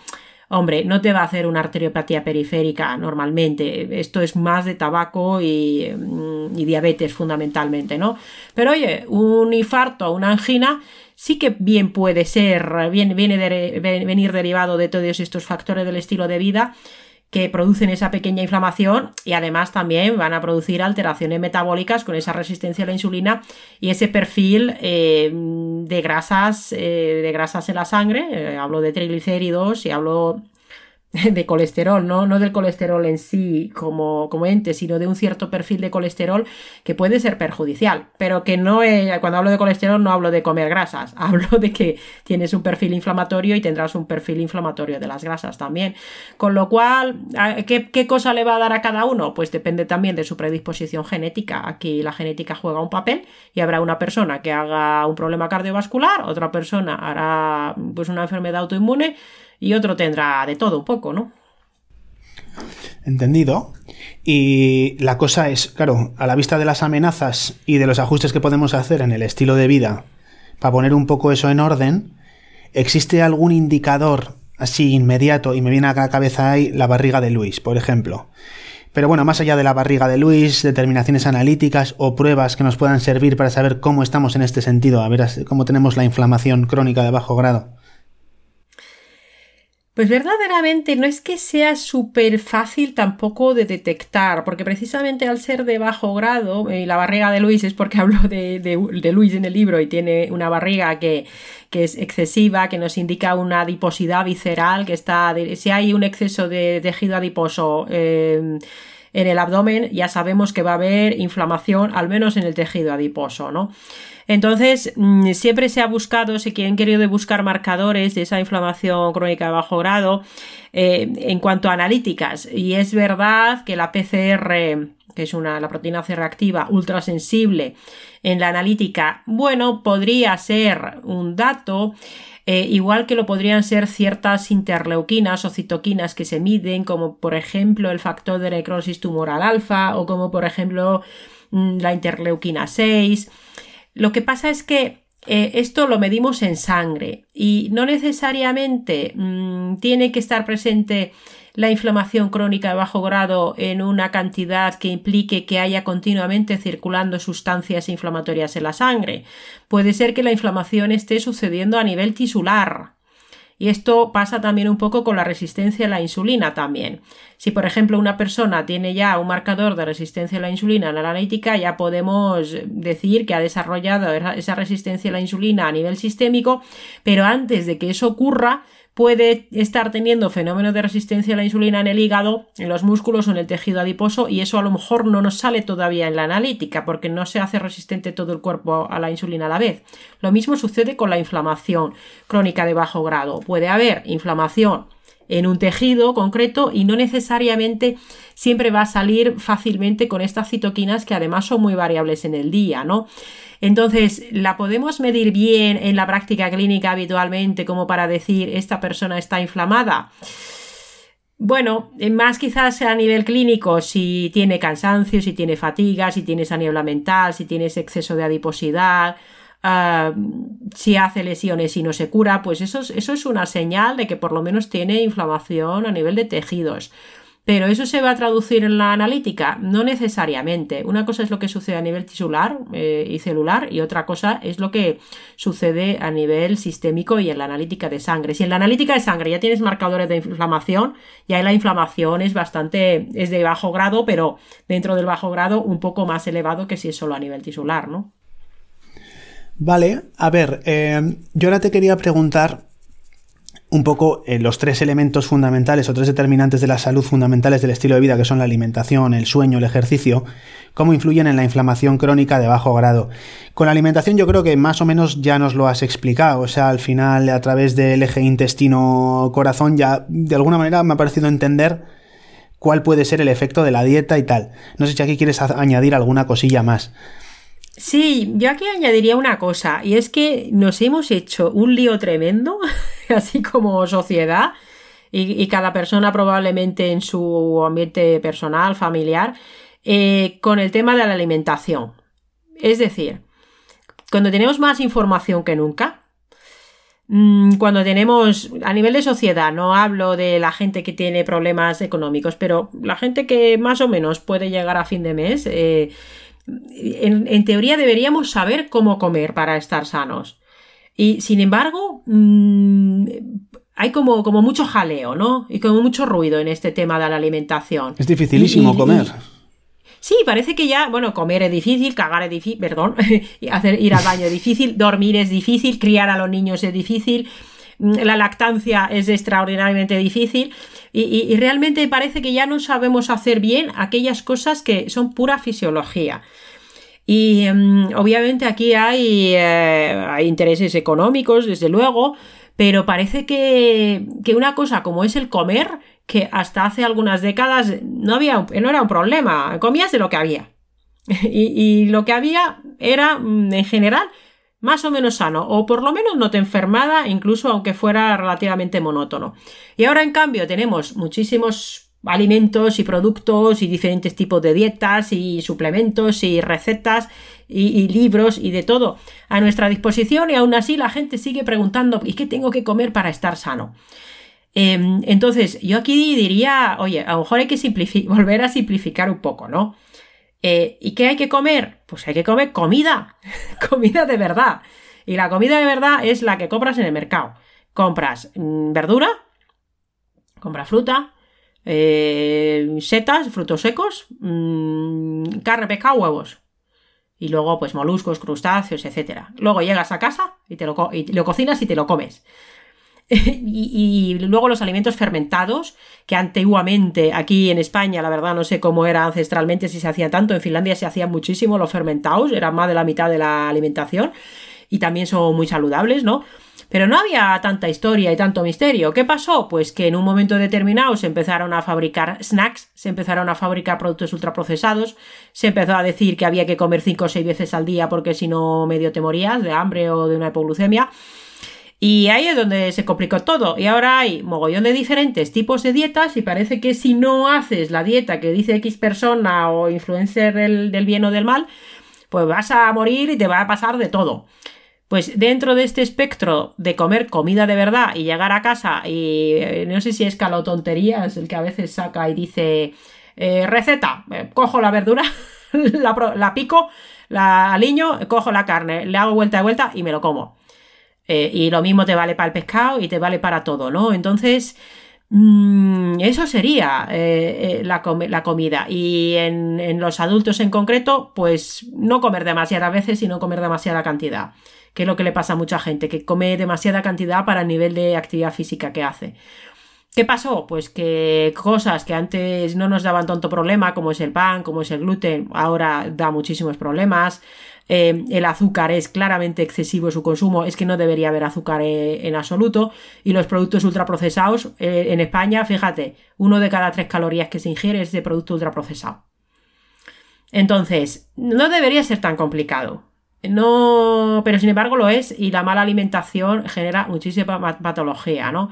hombre, no te va a hacer una arteriopatía periférica normalmente. Esto es más de tabaco y, mm, diabetes fundamentalmente, ¿no? Pero oye, un infarto una angina sí que bien puede ser, viene, viene venir derivado de todos estos factores del estilo de vida que producen esa pequeña inflamación y además también van a producir alteraciones metabólicas con esa resistencia a la insulina y ese perfil eh, de grasas eh, de grasas en la sangre. Eh, hablo de triglicéridos y hablo de colesterol, ¿no? no del colesterol en sí como, como ente, sino de un cierto perfil de colesterol que puede ser perjudicial, pero que no es, cuando hablo de colesterol no hablo de comer grasas, hablo de que tienes un perfil inflamatorio y tendrás un perfil inflamatorio de las grasas también. Con lo cual, ¿qué, qué cosa le va a dar a cada uno? Pues depende también de su predisposición genética. Aquí la genética juega un papel y habrá una persona que haga un problema cardiovascular, otra persona hará pues una enfermedad autoinmune y otro tendrá de todo un poco, ¿no? Entendido. Y la cosa es, claro, a la vista de las amenazas y de los ajustes que podemos hacer en el estilo de vida, para poner un poco eso en orden, ¿existe algún indicador así inmediato? Y me viene a la cabeza ahí la barriga de Luis, por ejemplo. Pero bueno, más allá de la barriga de Luis, determinaciones analíticas o pruebas que nos puedan servir para saber cómo estamos en este sentido, a ver cómo tenemos la inflamación crónica de bajo grado. Pues verdaderamente no es que sea súper fácil tampoco de detectar, porque precisamente al ser de bajo grado, y la barriga de Luis es porque hablo de, Luis en el libro y tiene una barriga que, es excesiva, que nos indica una adiposidad visceral, que está, si hay un exceso de tejido adiposo eh, en el abdomen, ya sabemos que va a haber inflamación, al menos en el tejido adiposo, ¿no? Entonces, mm, siempre se ha buscado, si quieren querido buscar marcadores de esa inflamación crónica de bajo grado eh, en cuanto a analíticas. Y es verdad que la PCR, que es una, la proteína C reactiva ultrasensible en la analítica, bueno, podría ser un dato. Eh, igual que lo podrían ser ciertas interleuquinas o citoquinas que se miden, como por ejemplo el factor de necrosis tumoral alfa o como por ejemplo mm, la interleuquina 6. Lo que pasa es que eh, esto lo medimos en sangre y no necesariamente mm, tiene que estar presente la inflamación crónica de bajo grado en una cantidad que implique que haya continuamente circulando sustancias inflamatorias en la sangre. Puede ser que la inflamación esté sucediendo a nivel tisular, y esto pasa también un poco con la resistencia a la insulina también. Si, por ejemplo, una persona tiene ya un marcador de resistencia a la insulina en la analítica, ya podemos decir que ha desarrollado esa resistencia a la insulina a nivel sistémico, pero antes de que eso ocurra, puede estar teniendo fenómenos de resistencia a la insulina en el hígado, en los músculos o en el tejido adiposo y eso a lo mejor no nos sale todavía en la analítica porque no se hace resistente todo el cuerpo a la insulina a la vez. Lo mismo sucede con la inflamación crónica de bajo grado. Puede haber inflamación en un tejido concreto y no necesariamente siempre va a salir fácilmente con estas citoquinas que además son muy variables en el día, ¿no? Entonces, ¿la podemos medir bien en la práctica clínica habitualmente como para decir esta persona está inflamada? Bueno, más quizás a nivel clínico, si tiene cansancio, si tiene fatiga, si tiene esa niebla mental, si tiene exceso de adiposidad, ah, si hace lesiones y no se cura, pues eso, eso es una señal de que por lo menos tiene inflamación a nivel de tejidos. Pero eso se va a traducir en la analítica, no necesariamente. Una cosa es lo que sucede a nivel tisular eh, y celular y otra cosa es lo que sucede a nivel sistémico y en la analítica de sangre. Si en la analítica de sangre ya tienes marcadores de inflamación, ya la inflamación es bastante, es de bajo grado, pero dentro del bajo grado un poco más elevado que si es solo a nivel tisular, ¿no? Vale, a ver, eh, yo ahora te quería preguntar un poco eh, los tres elementos fundamentales o tres determinantes de la salud fundamentales del estilo de vida, que son la alimentación, el sueño, el ejercicio, cómo influyen en la inflamación crónica de bajo grado. Con la alimentación yo creo que más o menos ya nos lo has explicado, o sea, al final a través del eje intestino-corazón ya de alguna manera me ha parecido entender cuál puede ser el efecto de la dieta y tal. No sé si aquí quieres añadir alguna cosilla más. Sí, yo aquí añadiría una cosa, y es que nos hemos hecho un lío tremendo, así como sociedad, y, cada persona probablemente en su ambiente personal, familiar, eh, con el tema de la alimentación. Es decir, cuando tenemos más información que nunca, mm, cuando tenemos, a nivel de sociedad, no hablo de la gente que tiene problemas económicos, pero la gente que más o menos puede llegar a fin de mes, eh, en, teoría deberíamos saber cómo comer para estar sanos. Y sin embargo, mm, hay como, como, mucho jaleo, ¿no? Y como mucho ruido en este tema de la alimentación. Es dificilísimo comer. sí, parece que ya, bueno, comer es difícil, cagar es difícil, perdón, hacer, ir al baño es difícil, dormir es difícil, criar a los niños es difícil, mm, la lactancia es extraordinariamente difícil. Y, realmente parece que ya no sabemos hacer bien aquellas cosas que son pura fisiología. Y em, obviamente aquí hay, eh, hay, intereses económicos, desde luego, pero parece que, una cosa como es el comer, que hasta hace algunas décadas no, había, no era un problema, comías de lo que había. y, lo que había era, mm, en general, más o menos sano, o por lo menos no te enfermada, incluso aunque fuera relativamente monótono. Y ahora, en cambio, tenemos muchísimos alimentos y productos y diferentes tipos de dietas y suplementos y recetas y, libros y de todo a nuestra disposición y aún así la gente sigue preguntando ¿y qué tengo que comer para estar sano? Em, entonces, yo aquí diría, oye, a lo mejor hay que volver a simplificar un poco, ¿no? Eh, ¿Y qué hay que comer? Pues hay que comer comida, comida de verdad. Y la comida de verdad es la que compras en el mercado. Compras mm, verdura, compras fruta, eh, setas, frutos secos, mmm, carne, pescado, huevos. Y luego, pues moluscos, crustáceos, etc. Luego llegas a casa y, te y lo cocinas y te lo comes. y, luego los alimentos fermentados, que antiguamente aquí en España, la verdad no sé cómo era ancestralmente, si se hacía tanto, en Finlandia se hacían muchísimo los fermentados, eran más de la mitad de la alimentación y también son muy saludables, ¿no? Pero no había tanta historia y tanto misterio. ¿Qué pasó? Pues que en un momento determinado se empezaron a fabricar snacks, se empezaron a fabricar productos ultraprocesados, se empezó a decir que había que comer 5 o 6 veces al día porque si no medio te morías de hambre o de una hipoglucemia. Y ahí es donde se complicó todo. Y ahora hay mogollón de diferentes tipos de dietas y parece que si no haces la dieta que dice X persona o influencer del, del bien o del mal, pues vas a morir y te va a pasar de todo. Pues dentro de este espectro de comer comida de verdad y llegar a casa y eh, no sé si es calo tonterías el que a veces saca y dice eh, receta, eh, cojo la verdura, la, pico, la aliño, cojo la carne, le hago vuelta y vuelta y me lo como. Y lo mismo te vale para el pescado y te vale para todo, ¿no? Entonces, mm, eso sería la, la, comida. Y en, en los adultos en concreto, pues no comer demasiadas veces y no comer demasiada cantidad que es lo que le pasa a mucha gente, que come demasiada cantidad para el nivel de actividad física que hace. ¿Qué pasó? Pues que cosas que antes no nos daban tanto problema, como es el pan, como es el gluten, ahora da muchísimos problemas. Eh, el azúcar es claramente excesivo su consumo, es que no debería haber azúcar eh, en absoluto. Y los productos ultraprocesados, eh, en España, fíjate, uno de cada tres calorías que se ingiere es de producto ultraprocesado. Entonces, no debería ser tan complicado. No, pero sin embargo lo es y la mala alimentación genera muchísima patología, ¿no?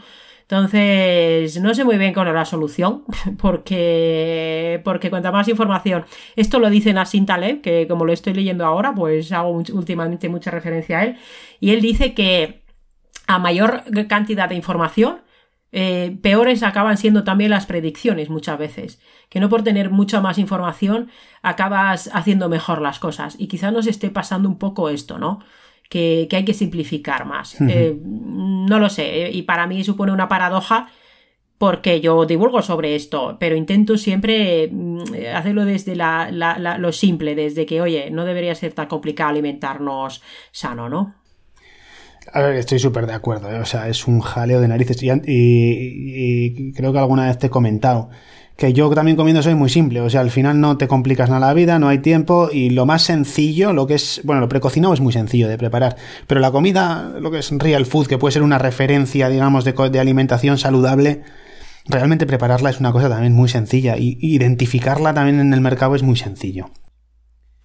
Entonces, no sé muy bien cuál es la solución, porque, porque cuanta más información, esto lo dice Nassim Taleb, que como lo estoy leyendo ahora, pues hago últimamente mucha referencia a él, y él dice que a mayor cantidad de información, eh, peores acaban siendo también las predicciones muchas veces. Que no por tener mucha más información acabas haciendo mejor las cosas. Y quizás nos esté pasando un poco esto, ¿no? Que, hay que simplificar más. Eh, no lo sé. Y para mí supone una paradoja porque yo divulgo sobre esto, pero intento siempre mm, hacerlo desde lo simple, desde que, oye, no debería ser tan complicado alimentarnos sano, ¿no? A ver, estoy súper de acuerdo, ¿eh? o sea, es un jaleo de narices y, creo que alguna vez te he comentado que yo también comiendo soy muy simple, o sea, al final no te complicas nada la vida, no hay tiempo y lo más sencillo, lo que es, bueno, lo precocinado es muy sencillo de preparar, pero la comida, lo que es real food, que puede ser una referencia, digamos, de, de alimentación saludable, realmente prepararla es una cosa también muy sencilla y identificarla también en el mercado es muy sencillo.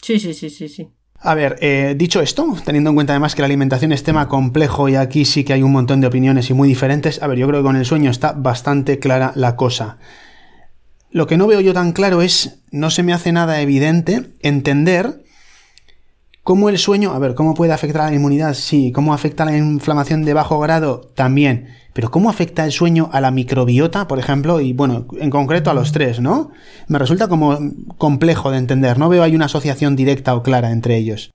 Sí, sí, sí, sí, sí. A ver, eh, dicho esto, teniendo en cuenta además que la alimentación es tema complejo y aquí sí que hay un montón de opiniones y muy diferentes, a ver, yo creo que con el sueño está bastante clara la cosa. Lo que no veo yo tan claro es, no se me hace nada evidente entender cómo el sueño, a ver, cómo puede afectar a la inmunidad, sí, cómo afecta a la inflamación de bajo grado, también, pero ¿cómo afecta el sueño a la microbiota, por ejemplo? Y bueno, en concreto a los tres, ¿no? Me resulta como complejo de entender. No veo ahí una asociación directa o clara entre ellos.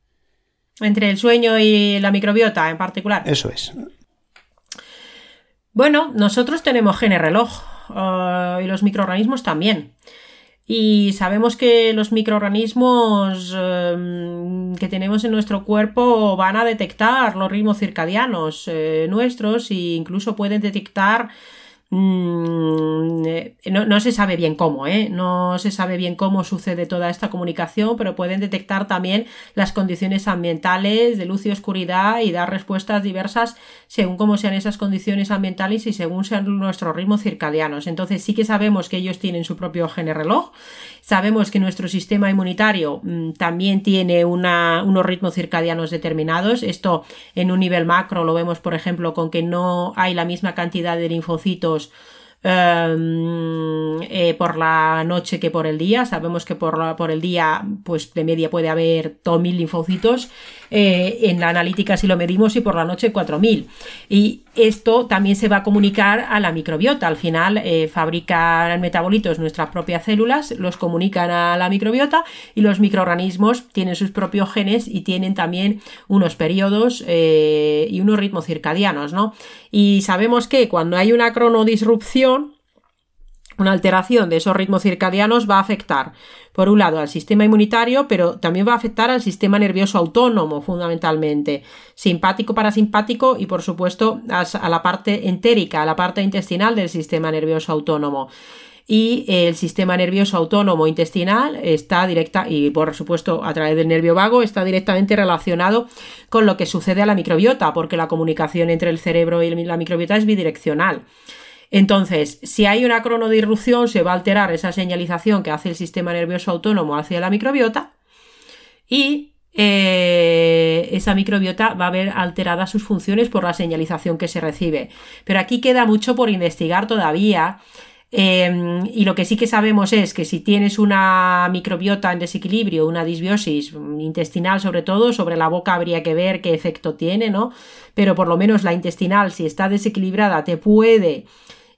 Entre el sueño y la microbiota en particular. Eso es. Bueno, nosotros tenemos gene reloj uh, y los microorganismos también. Y sabemos que los microorganismos em, que tenemos en nuestro cuerpo van a detectar los ritmos circadianos eh, nuestros e incluso pueden detectar Mm, eh, no, se sabe bien cómo, ¿eh? No se sabe bien cómo sucede toda esta comunicación, pero pueden detectar también las condiciones ambientales de luz y oscuridad y dar respuestas diversas según cómo sean esas condiciones ambientales y según sean nuestros ritmos circadianos. Entonces sí que sabemos que ellos tienen su propio gene reloj, sabemos que nuestro sistema inmunitario mm, también tiene unos ritmos circadianos determinados. Esto en un nivel macro lo vemos, por ejemplo, con que no hay la misma cantidad de linfocitos euros em, eh, por la noche que por el día. Sabemos que por, por el día, pues de media puede haber 2.000 linfocitos. Eh, en la analítica si lo medimos y por la noche 4.000. Y esto también se va a comunicar a la microbiota. Al final eh, fabrican metabolitos nuestras propias células, los comunican a la microbiota y los microorganismos tienen sus propios genes y tienen también unos periodos y unos ritmos circadianos, ¿no? Y sabemos que cuando hay una cronodisrupción, una alteración de esos ritmos circadianos va a afectar, por un lado, al sistema inmunitario, pero también va a afectar al sistema nervioso autónomo, fundamentalmente, simpático, parasimpático y, por supuesto, a la parte entérica, a la parte intestinal del sistema nervioso autónomo. Y el sistema nervioso autónomo intestinal está directa, y por supuesto a través del nervio vago, está directamente relacionado con lo que sucede a la microbiota, porque la comunicación entre el cerebro y la microbiota es bidireccional. Entonces, si hay una cronodirrupción, se va a alterar esa señalización que hace el sistema nervioso autónomo hacia la microbiota y eh, esa microbiota va a ver alteradas sus funciones por la señalización que se recibe. Pero aquí queda mucho por investigar todavía. Em, y lo que sí que sabemos es que si tienes una microbiota en desequilibrio, una disbiosis intestinal sobre todo, sobre la boca habría que ver qué efecto tiene, ¿no? Pero por lo menos la intestinal, si está desequilibrada, te puede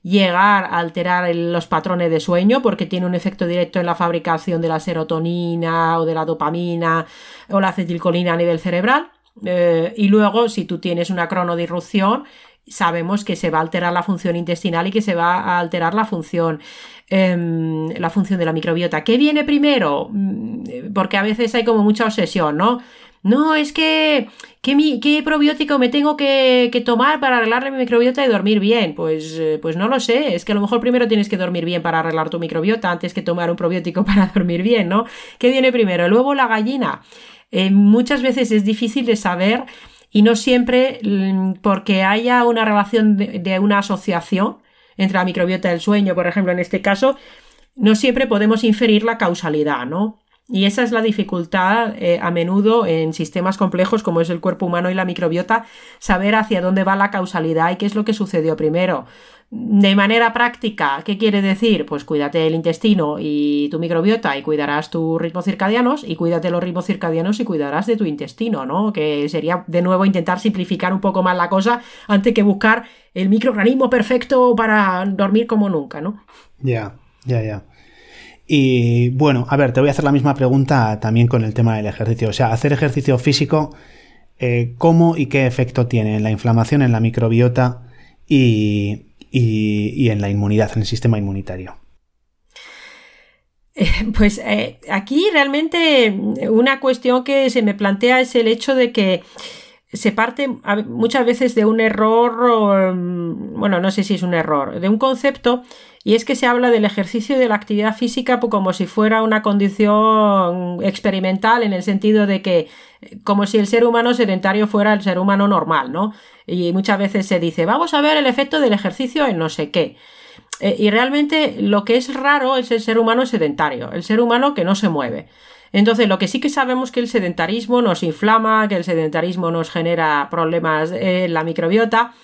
llegar a alterar los patrones de sueño porque tiene un efecto directo en la fabricación de la serotonina o de la dopamina o la acetilcolina a nivel cerebral. Eh, y luego, si tú tienes una cronodirrupción, sabemos que se va a alterar la función intestinal y que se va a alterar la función, em, la función de la microbiota. ¿Qué viene primero? Mm, porque a veces hay como mucha obsesión, ¿no? No, es que, ¿qué, probiótico me tengo que, tomar para arreglarle mi microbiota y dormir bien? Pues, eh, pues no lo sé, es que a lo mejor primero tienes que dormir bien para arreglar tu microbiota antes que tomar un probiótico para dormir bien, ¿no? ¿Qué viene primero? Luego la gallina. Eh, muchas veces es difícil de saber y no siempre mm, porque haya una relación de, de una asociación entre la microbiota y el sueño, por ejemplo, en este caso, no siempre podemos inferir la causalidad, ¿no? Y esa es la dificultad eh, a menudo en sistemas complejos como es el cuerpo humano y la microbiota, saber hacia dónde va la causalidad y qué es lo que sucedió primero. De manera práctica, ¿qué quiere decir? Pues cuídate del intestino y tu microbiota y cuidarás tus ritmos circadianos y cuídate los ritmos circadianos y cuidarás de tu intestino, ¿no? Que sería de nuevo intentar simplificar un poco más la cosa antes que buscar el microorganismo perfecto para dormir como nunca, ¿no? Ya, ya, ya. Y bueno, a ver, te voy a hacer la misma pregunta también con el tema del ejercicio. O sea, hacer ejercicio físico, eh, ¿cómo y qué efecto tiene en la inflamación, en la microbiota y, en la inmunidad, en el sistema inmunitario? Eh, pues eh, aquí realmente una cuestión que se me plantea es el hecho de que se parte muchas veces de un error, mm, bueno, no sé si es un error, de un concepto y es que se habla del ejercicio de la actividad física como si fuera una condición experimental en el sentido de que como si el ser humano sedentario fuera el ser humano normal, ¿no? Y muchas veces se dice, vamos a ver el efecto del ejercicio en no sé qué. Eh, y realmente lo que es raro es el ser humano sedentario, el ser humano que no se mueve. Entonces, lo que sí que sabemos que el sedentarismo nos inflama, que el sedentarismo nos genera problemas en la microbiota,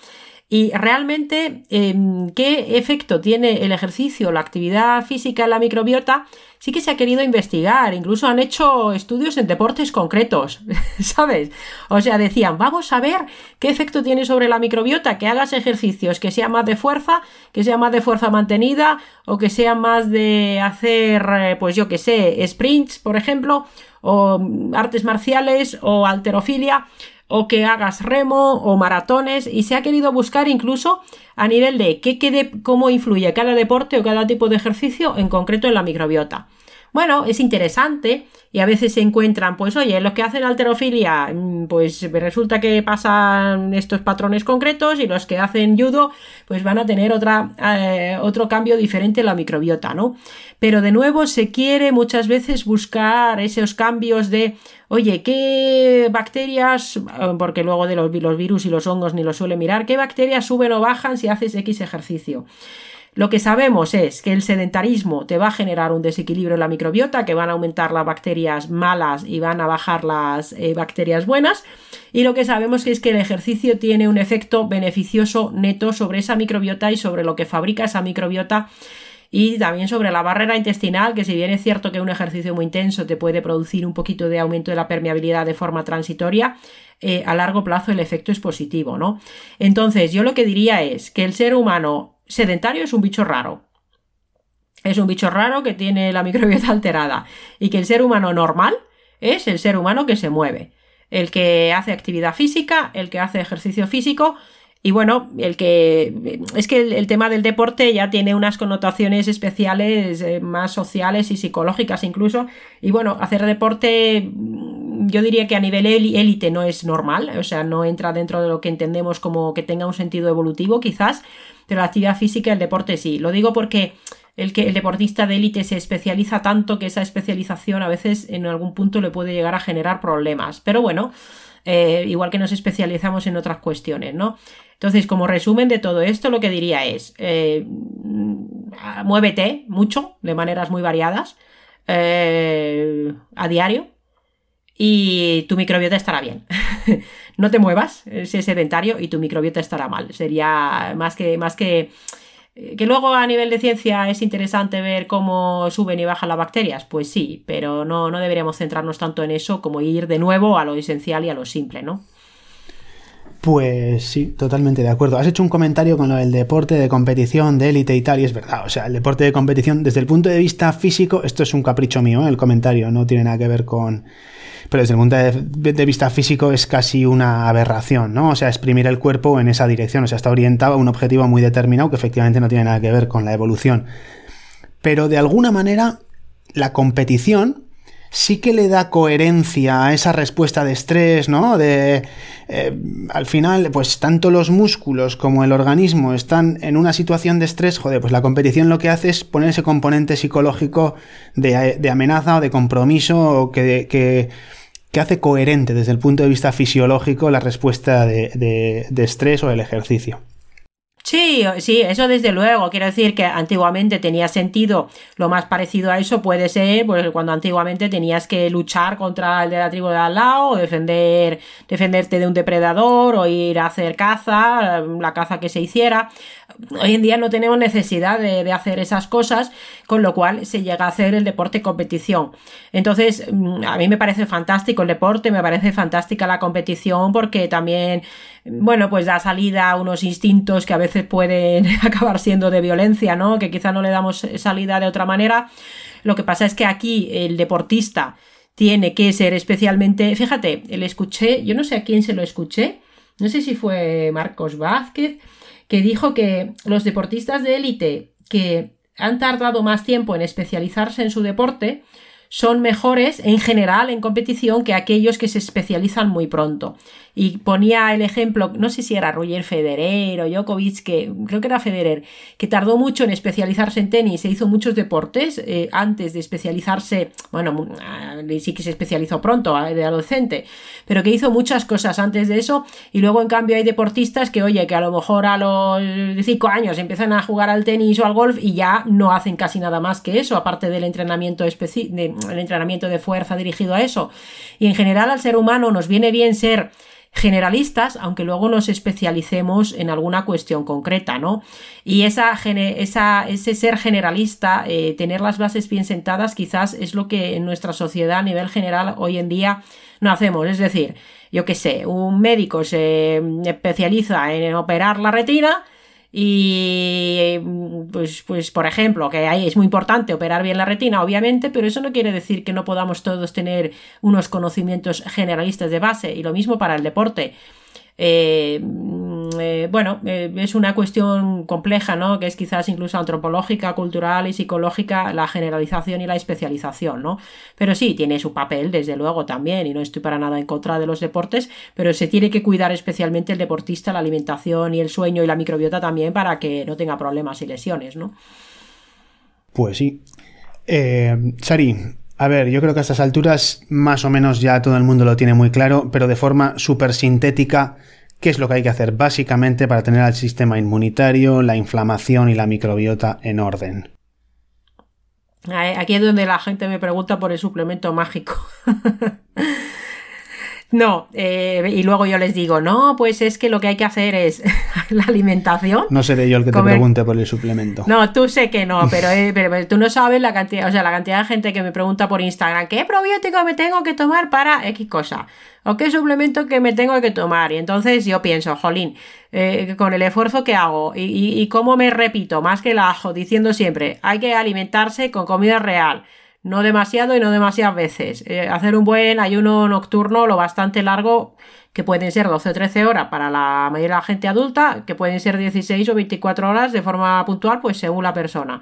y realmente, em, ¿qué efecto tiene el ejercicio, la actividad física en la microbiota? Sí que se ha querido investigar, incluso han hecho estudios en deportes concretos, ¿sabes? O sea, decían, vamos a ver qué efecto tiene sobre la microbiota, que hagas ejercicios, que sea más de fuerza, que sea más de fuerza mantenida, o que sea más de hacer, eh, pues yo que sé, sprints, por ejemplo, o artes marciales, o alterofilia, o que hagas remo o maratones y se ha querido buscar incluso a nivel de qué, cómo influye cada deporte o cada tipo de ejercicio en concreto en la microbiota. Bueno, es interesante y a veces se encuentran, pues oye, los que hacen alterofilia, mm, pues resulta que pasan estos patrones concretos y los que hacen judo, pues van a tener otra, eh, otro cambio diferente en la microbiota, ¿no? Pero de nuevo se quiere muchas veces buscar esos cambios de, oye, ¿qué bacterias, eh, porque luego de los, los virus y los hongos ni los suele mirar, qué bacterias suben o bajan si haces X ejercicio? Lo que sabemos es que el sedentarismo te va a generar un desequilibrio en la microbiota, que van a aumentar las bacterias malas y van a bajar las eh, bacterias buenas. Y lo que sabemos es que el ejercicio tiene un efecto beneficioso neto sobre esa microbiota y sobre lo que fabrica esa microbiota y también sobre la barrera intestinal, que si bien es cierto que un ejercicio muy intenso te puede producir un poquito de aumento de la permeabilidad de forma transitoria, eh, a largo plazo el efecto es positivo, ¿no? Entonces, yo lo que diría es que el ser humano sedentario es un bicho raro. Es un bicho raro que tiene la microbiota alterada y que el ser humano normal es el ser humano que se mueve, el que hace actividad física, el que hace ejercicio físico y bueno, el que es que el, tema del deporte ya tiene unas connotaciones especiales eh, más sociales y psicológicas incluso. Y bueno, hacer deporte yo diría que a nivel élite no es normal, o sea, no entra dentro de lo que entendemos como que tenga un sentido evolutivo quizás, pero la actividad física, el deporte sí. Lo digo porque el que el deportista de élite se especializa tanto que esa especialización a veces en algún punto le puede llegar a generar problemas. Pero bueno, eh, igual que nos especializamos en otras cuestiones, ¿no? Entonces, como resumen de todo esto, lo que diría es, eh, muévete mucho, de maneras muy variadas, eh, a diario, y tu microbiota estará bien. no te muevas, es sedentario, y tu microbiota estará mal. Sería más que, más que eh, que luego a nivel de ciencia es interesante ver cómo suben y bajan las bacterias, pues sí, pero no, no deberíamos centrarnos tanto en eso como ir de nuevo a lo esencial y a lo simple, ¿no? Pues sí, totalmente de acuerdo. Has hecho un comentario con lo del deporte de competición, de élite y tal, y es verdad. O sea, el deporte de competición, desde el punto de vista físico, esto es un capricho mío, ¿eh? el comentario, no tiene nada que ver con. Pero desde el punto de, vista físico es casi una aberración, ¿no? O sea, exprimir el cuerpo en esa dirección. O sea, está orientado a un objetivo muy determinado que efectivamente no tiene nada que ver con la evolución. Pero de alguna manera, la competición sí que le da coherencia a esa respuesta de estrés, ¿no? De eh, al final, pues tanto los músculos como el organismo están en una situación de estrés, joder, pues la competición lo que hace es poner ese componente psicológico de, amenaza o de compromiso que, que, que, hace coherente desde el punto de vista fisiológico la respuesta de estrés o el ejercicio. Sí, sí, eso desde luego. Quiero decir que antiguamente tenía sentido lo más parecido a eso puede ser pues, cuando antiguamente tenías que luchar contra el de la tribu de al lado, o defender, defenderte de un depredador, o ir a hacer caza, la caza que se hiciera. Hoy en día no tenemos necesidad de, hacer esas cosas, con lo cual se llega a hacer el deporte competición. Entonces, mm, a mí me parece fantástico el deporte, me parece fantástica la competición porque también, bueno, pues da salida a unos instintos que a veces pueden acabar siendo de violencia, ¿no? Que quizá no le damos salida de otra manera. Lo que pasa es que aquí el deportista tiene que ser especialmente, fíjate, le escuché, yo no sé a quién se lo escuché, no sé si fue Marcos Vázquez, que dijo que los deportistas de élite que han tardado más tiempo en especializarse en su deporte son mejores en general en competición que aquellos que se especializan muy pronto y ponía el ejemplo, no sé si era Roger Federer o Djokovic, que creo que era Federer, que tardó mucho en especializarse en tenis, se hizo muchos deportes eh, antes de especializarse, bueno, ah, sí que se especializó pronto, de adolescente, pero que hizo muchas cosas antes de eso y luego en cambio hay deportistas que, oye, que a lo mejor a los 5 años empiezan a jugar al tenis o al golf y ya no hacen casi nada más que eso, aparte del entrenamiento, de, entrenamiento de fuerza dirigido a eso. Y en general al ser humano nos viene bien ser generalistas, aunque luego nos especialicemos en alguna cuestión concreta, ¿no? Y esa, esa ese ser generalista, eh, tener las bases bien sentadas, quizás es lo que en nuestra sociedad a nivel general hoy en día no hacemos. Es decir, yo qué sé, un médico se especializa en operar la retina, y pues, pues, por ejemplo, que ahí es muy importante operar bien la retina, obviamente, pero eso no quiere decir que no podamos todos tener unos conocimientos generalistas de base. Y lo mismo para el deporte. Eh, eh, bueno, eh, es una cuestión compleja, ¿no? Que es quizás incluso antropológica, cultural y psicológica, la generalización y la especialización, ¿no? Pero sí, tiene su papel, desde luego, también, y no estoy para nada en contra de los deportes, pero se tiene que cuidar especialmente el deportista, la alimentación y el sueño y la microbiota también para que no tenga problemas y lesiones, ¿no? Pues sí. Sari, a ver, yo creo que a estas alturas más o menos ya todo el mundo lo tiene muy claro, pero de forma súper sintética qué es lo que hay que hacer básicamente para tener al sistema inmunitario, la inflamación y la microbiota en orden. Aquí es donde la gente me pregunta por el suplemento mágico. No, eh, y luego yo les digo, no, pues es que lo que hay que hacer es la alimentación. No seré yo el que te pregunte por el suplemento. No, tú sé que no, eh, pero, tú no sabes la cantidad, o sea, la cantidad de gente que me pregunta por Instagram, ¿qué probiótico me tengo que tomar para X cosa? ¿O qué suplemento que me tengo que tomar? Y entonces yo pienso, jolín, eh, con el esfuerzo que hago y, y cómo me repito, más que el ajo, diciendo siempre, hay que alimentarse con comida real no demasiado y no demasiadas veces. Eh, hacer un buen ayuno nocturno lo bastante largo, que pueden ser 12 o 13 horas para la mayoría de la gente adulta, que pueden ser 16 o 24 horas de forma puntual, pues según la persona.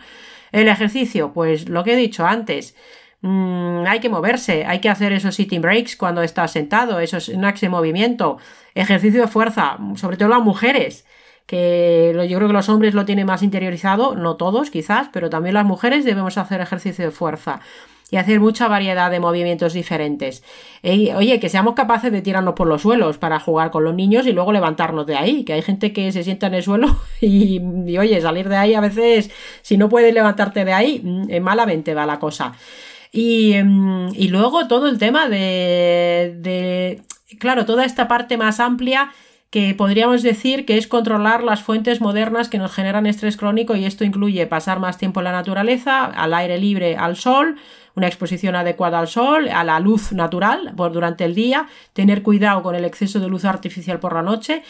El ejercicio, pues lo que he dicho antes. Mm, hay que moverse, hay que hacer esos sitting breaks cuando estás sentado, esos snacks de movimiento, ejercicio de fuerza, sobre todo las mujeres que yo creo que los hombres lo tienen más interiorizado, no todos quizás, pero también las mujeres debemos hacer ejercicio de fuerza y hacer mucha variedad de movimientos diferentes. oye, que seamos capaces de tirarnos por los suelos para jugar con los niños y luego levantarnos de ahí, que hay gente que se sienta en el suelo y, oye, salir de ahí a veces, si no puedes levantarte de ahí, mm, malamente va la cosa. Y, mm, y luego todo el tema de, de, claro, toda esta parte más amplia que podríamos decir que es controlar las fuentes modernas que nos generan estrés crónico y esto incluye pasar más tiempo en la naturaleza, al aire libre, al sol, una exposición adecuada al sol, a la luz natural por durante el día, tener cuidado con el exceso de luz artificial por la noche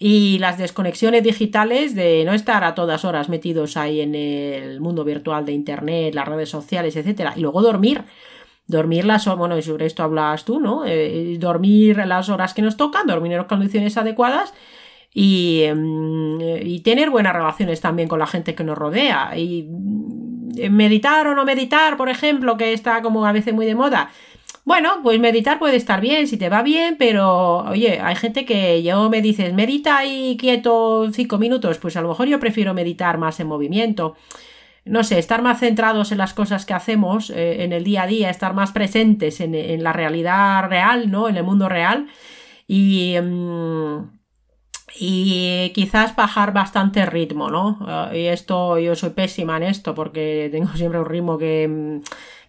y las desconexiones digitales de no estar a todas horas metidos ahí en el mundo virtual de internet, las redes sociales, etcétera, y luego dormir dormir las horas, bueno, sobre esto hablas tú, ¿no? Eh, dormir las horas que nos tocan, dormir en las condiciones adecuadas y, em, y, tener buenas relaciones también con la gente que nos rodea. Y mm, meditar o no meditar, por ejemplo, que está como a veces muy de moda. Bueno, pues meditar puede estar bien, si te va bien, pero oye, hay gente que yo me dices, medita ahí quieto cinco minutos, pues a lo mejor yo prefiero meditar más en movimiento no sé, estar más centrados en las cosas que hacemos eh, en el día a día, estar más presentes en, la realidad real, ¿no? En el mundo real. Y, mm, y quizás bajar bastante ritmo, ¿no? Eh, y esto, yo soy pésima en esto porque tengo siempre un ritmo que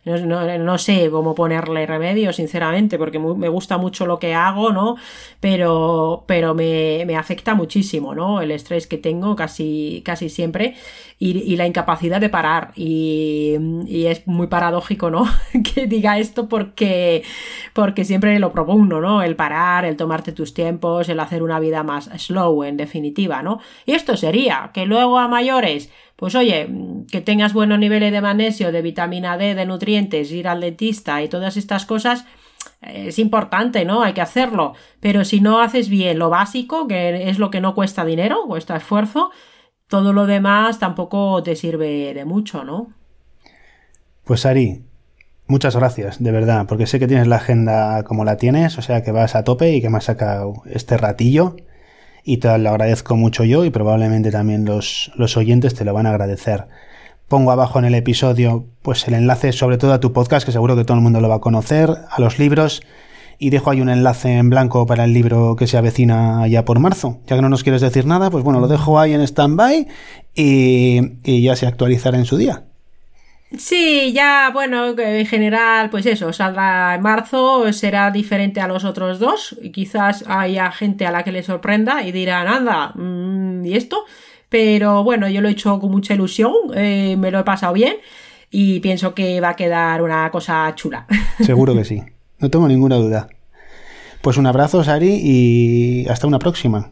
mm, no, sé cómo ponerle remedio, sinceramente, porque me gusta mucho lo que hago, ¿no? Pero, pero me, me, afecta muchísimo, ¿no? El estrés que tengo casi, casi siempre y, la incapacidad de parar. Y, y, es muy paradójico, ¿no? que diga esto porque, porque siempre lo propongo, ¿no? El parar, el tomarte tus tiempos, el hacer una vida más slow, en definitiva, ¿no? Y esto sería que luego a mayores pues oye, que tengas buenos niveles de magnesio, de vitamina D, de nutrientes, ir al dentista y todas estas cosas, eh, es importante, ¿no? Hay que hacerlo. Pero si no haces bien lo básico, que es lo que no cuesta dinero, cuesta esfuerzo, todo lo demás tampoco te sirve de mucho, ¿no? Pues Ari, muchas gracias, de verdad, porque sé que tienes la agenda como la tienes, o sea que vas a tope y que me has sacado este ratillo y te lo agradezco mucho yo y probablemente también los, los oyentes te lo van a agradecer. Pongo abajo en el episodio pues el enlace sobre todo a tu podcast, que seguro que todo el mundo lo va a conocer, a los libros, y dejo ahí un enlace en blanco para el libro que se avecina ya por marzo. Ya que no nos quieres decir nada, pues bueno, lo dejo ahí en stand-by y, y ya se actualizará en su día. Sí, ya, bueno, en general, pues eso, saldrá en marzo, será diferente a los otros dos, y quizás haya gente a la que le sorprenda y dirán, anda, mm, ¿y esto? Pero bueno, yo lo he hecho con mucha ilusión, eh, me lo he pasado bien y pienso que va a quedar una cosa chula. Seguro que sí, no tengo ninguna duda. Pues un abrazo, Sari, y hasta una próxima.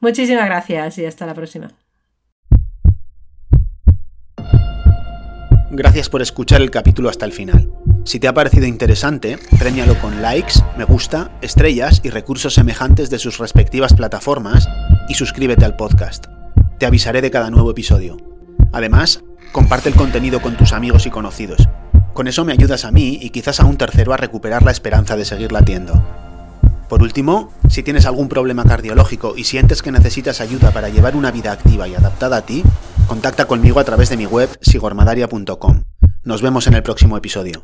Muchísimas gracias y hasta la próxima. Gracias por escuchar el capítulo hasta el final. Si te ha parecido interesante, premialo con likes, me gusta, estrellas y recursos semejantes de sus respectivas plataformas y suscríbete al podcast. Te avisaré de cada nuevo episodio. Además, comparte el contenido con tus amigos y conocidos. Con eso me ayudas a mí y quizás a un tercero a recuperar la esperanza de seguir latiendo. Por último, si tienes algún problema cardiológico y sientes que necesitas ayuda para llevar una vida activa y adaptada a ti, contacta conmigo a través de mi web sigormadaria.com. Nos vemos en el próximo episodio.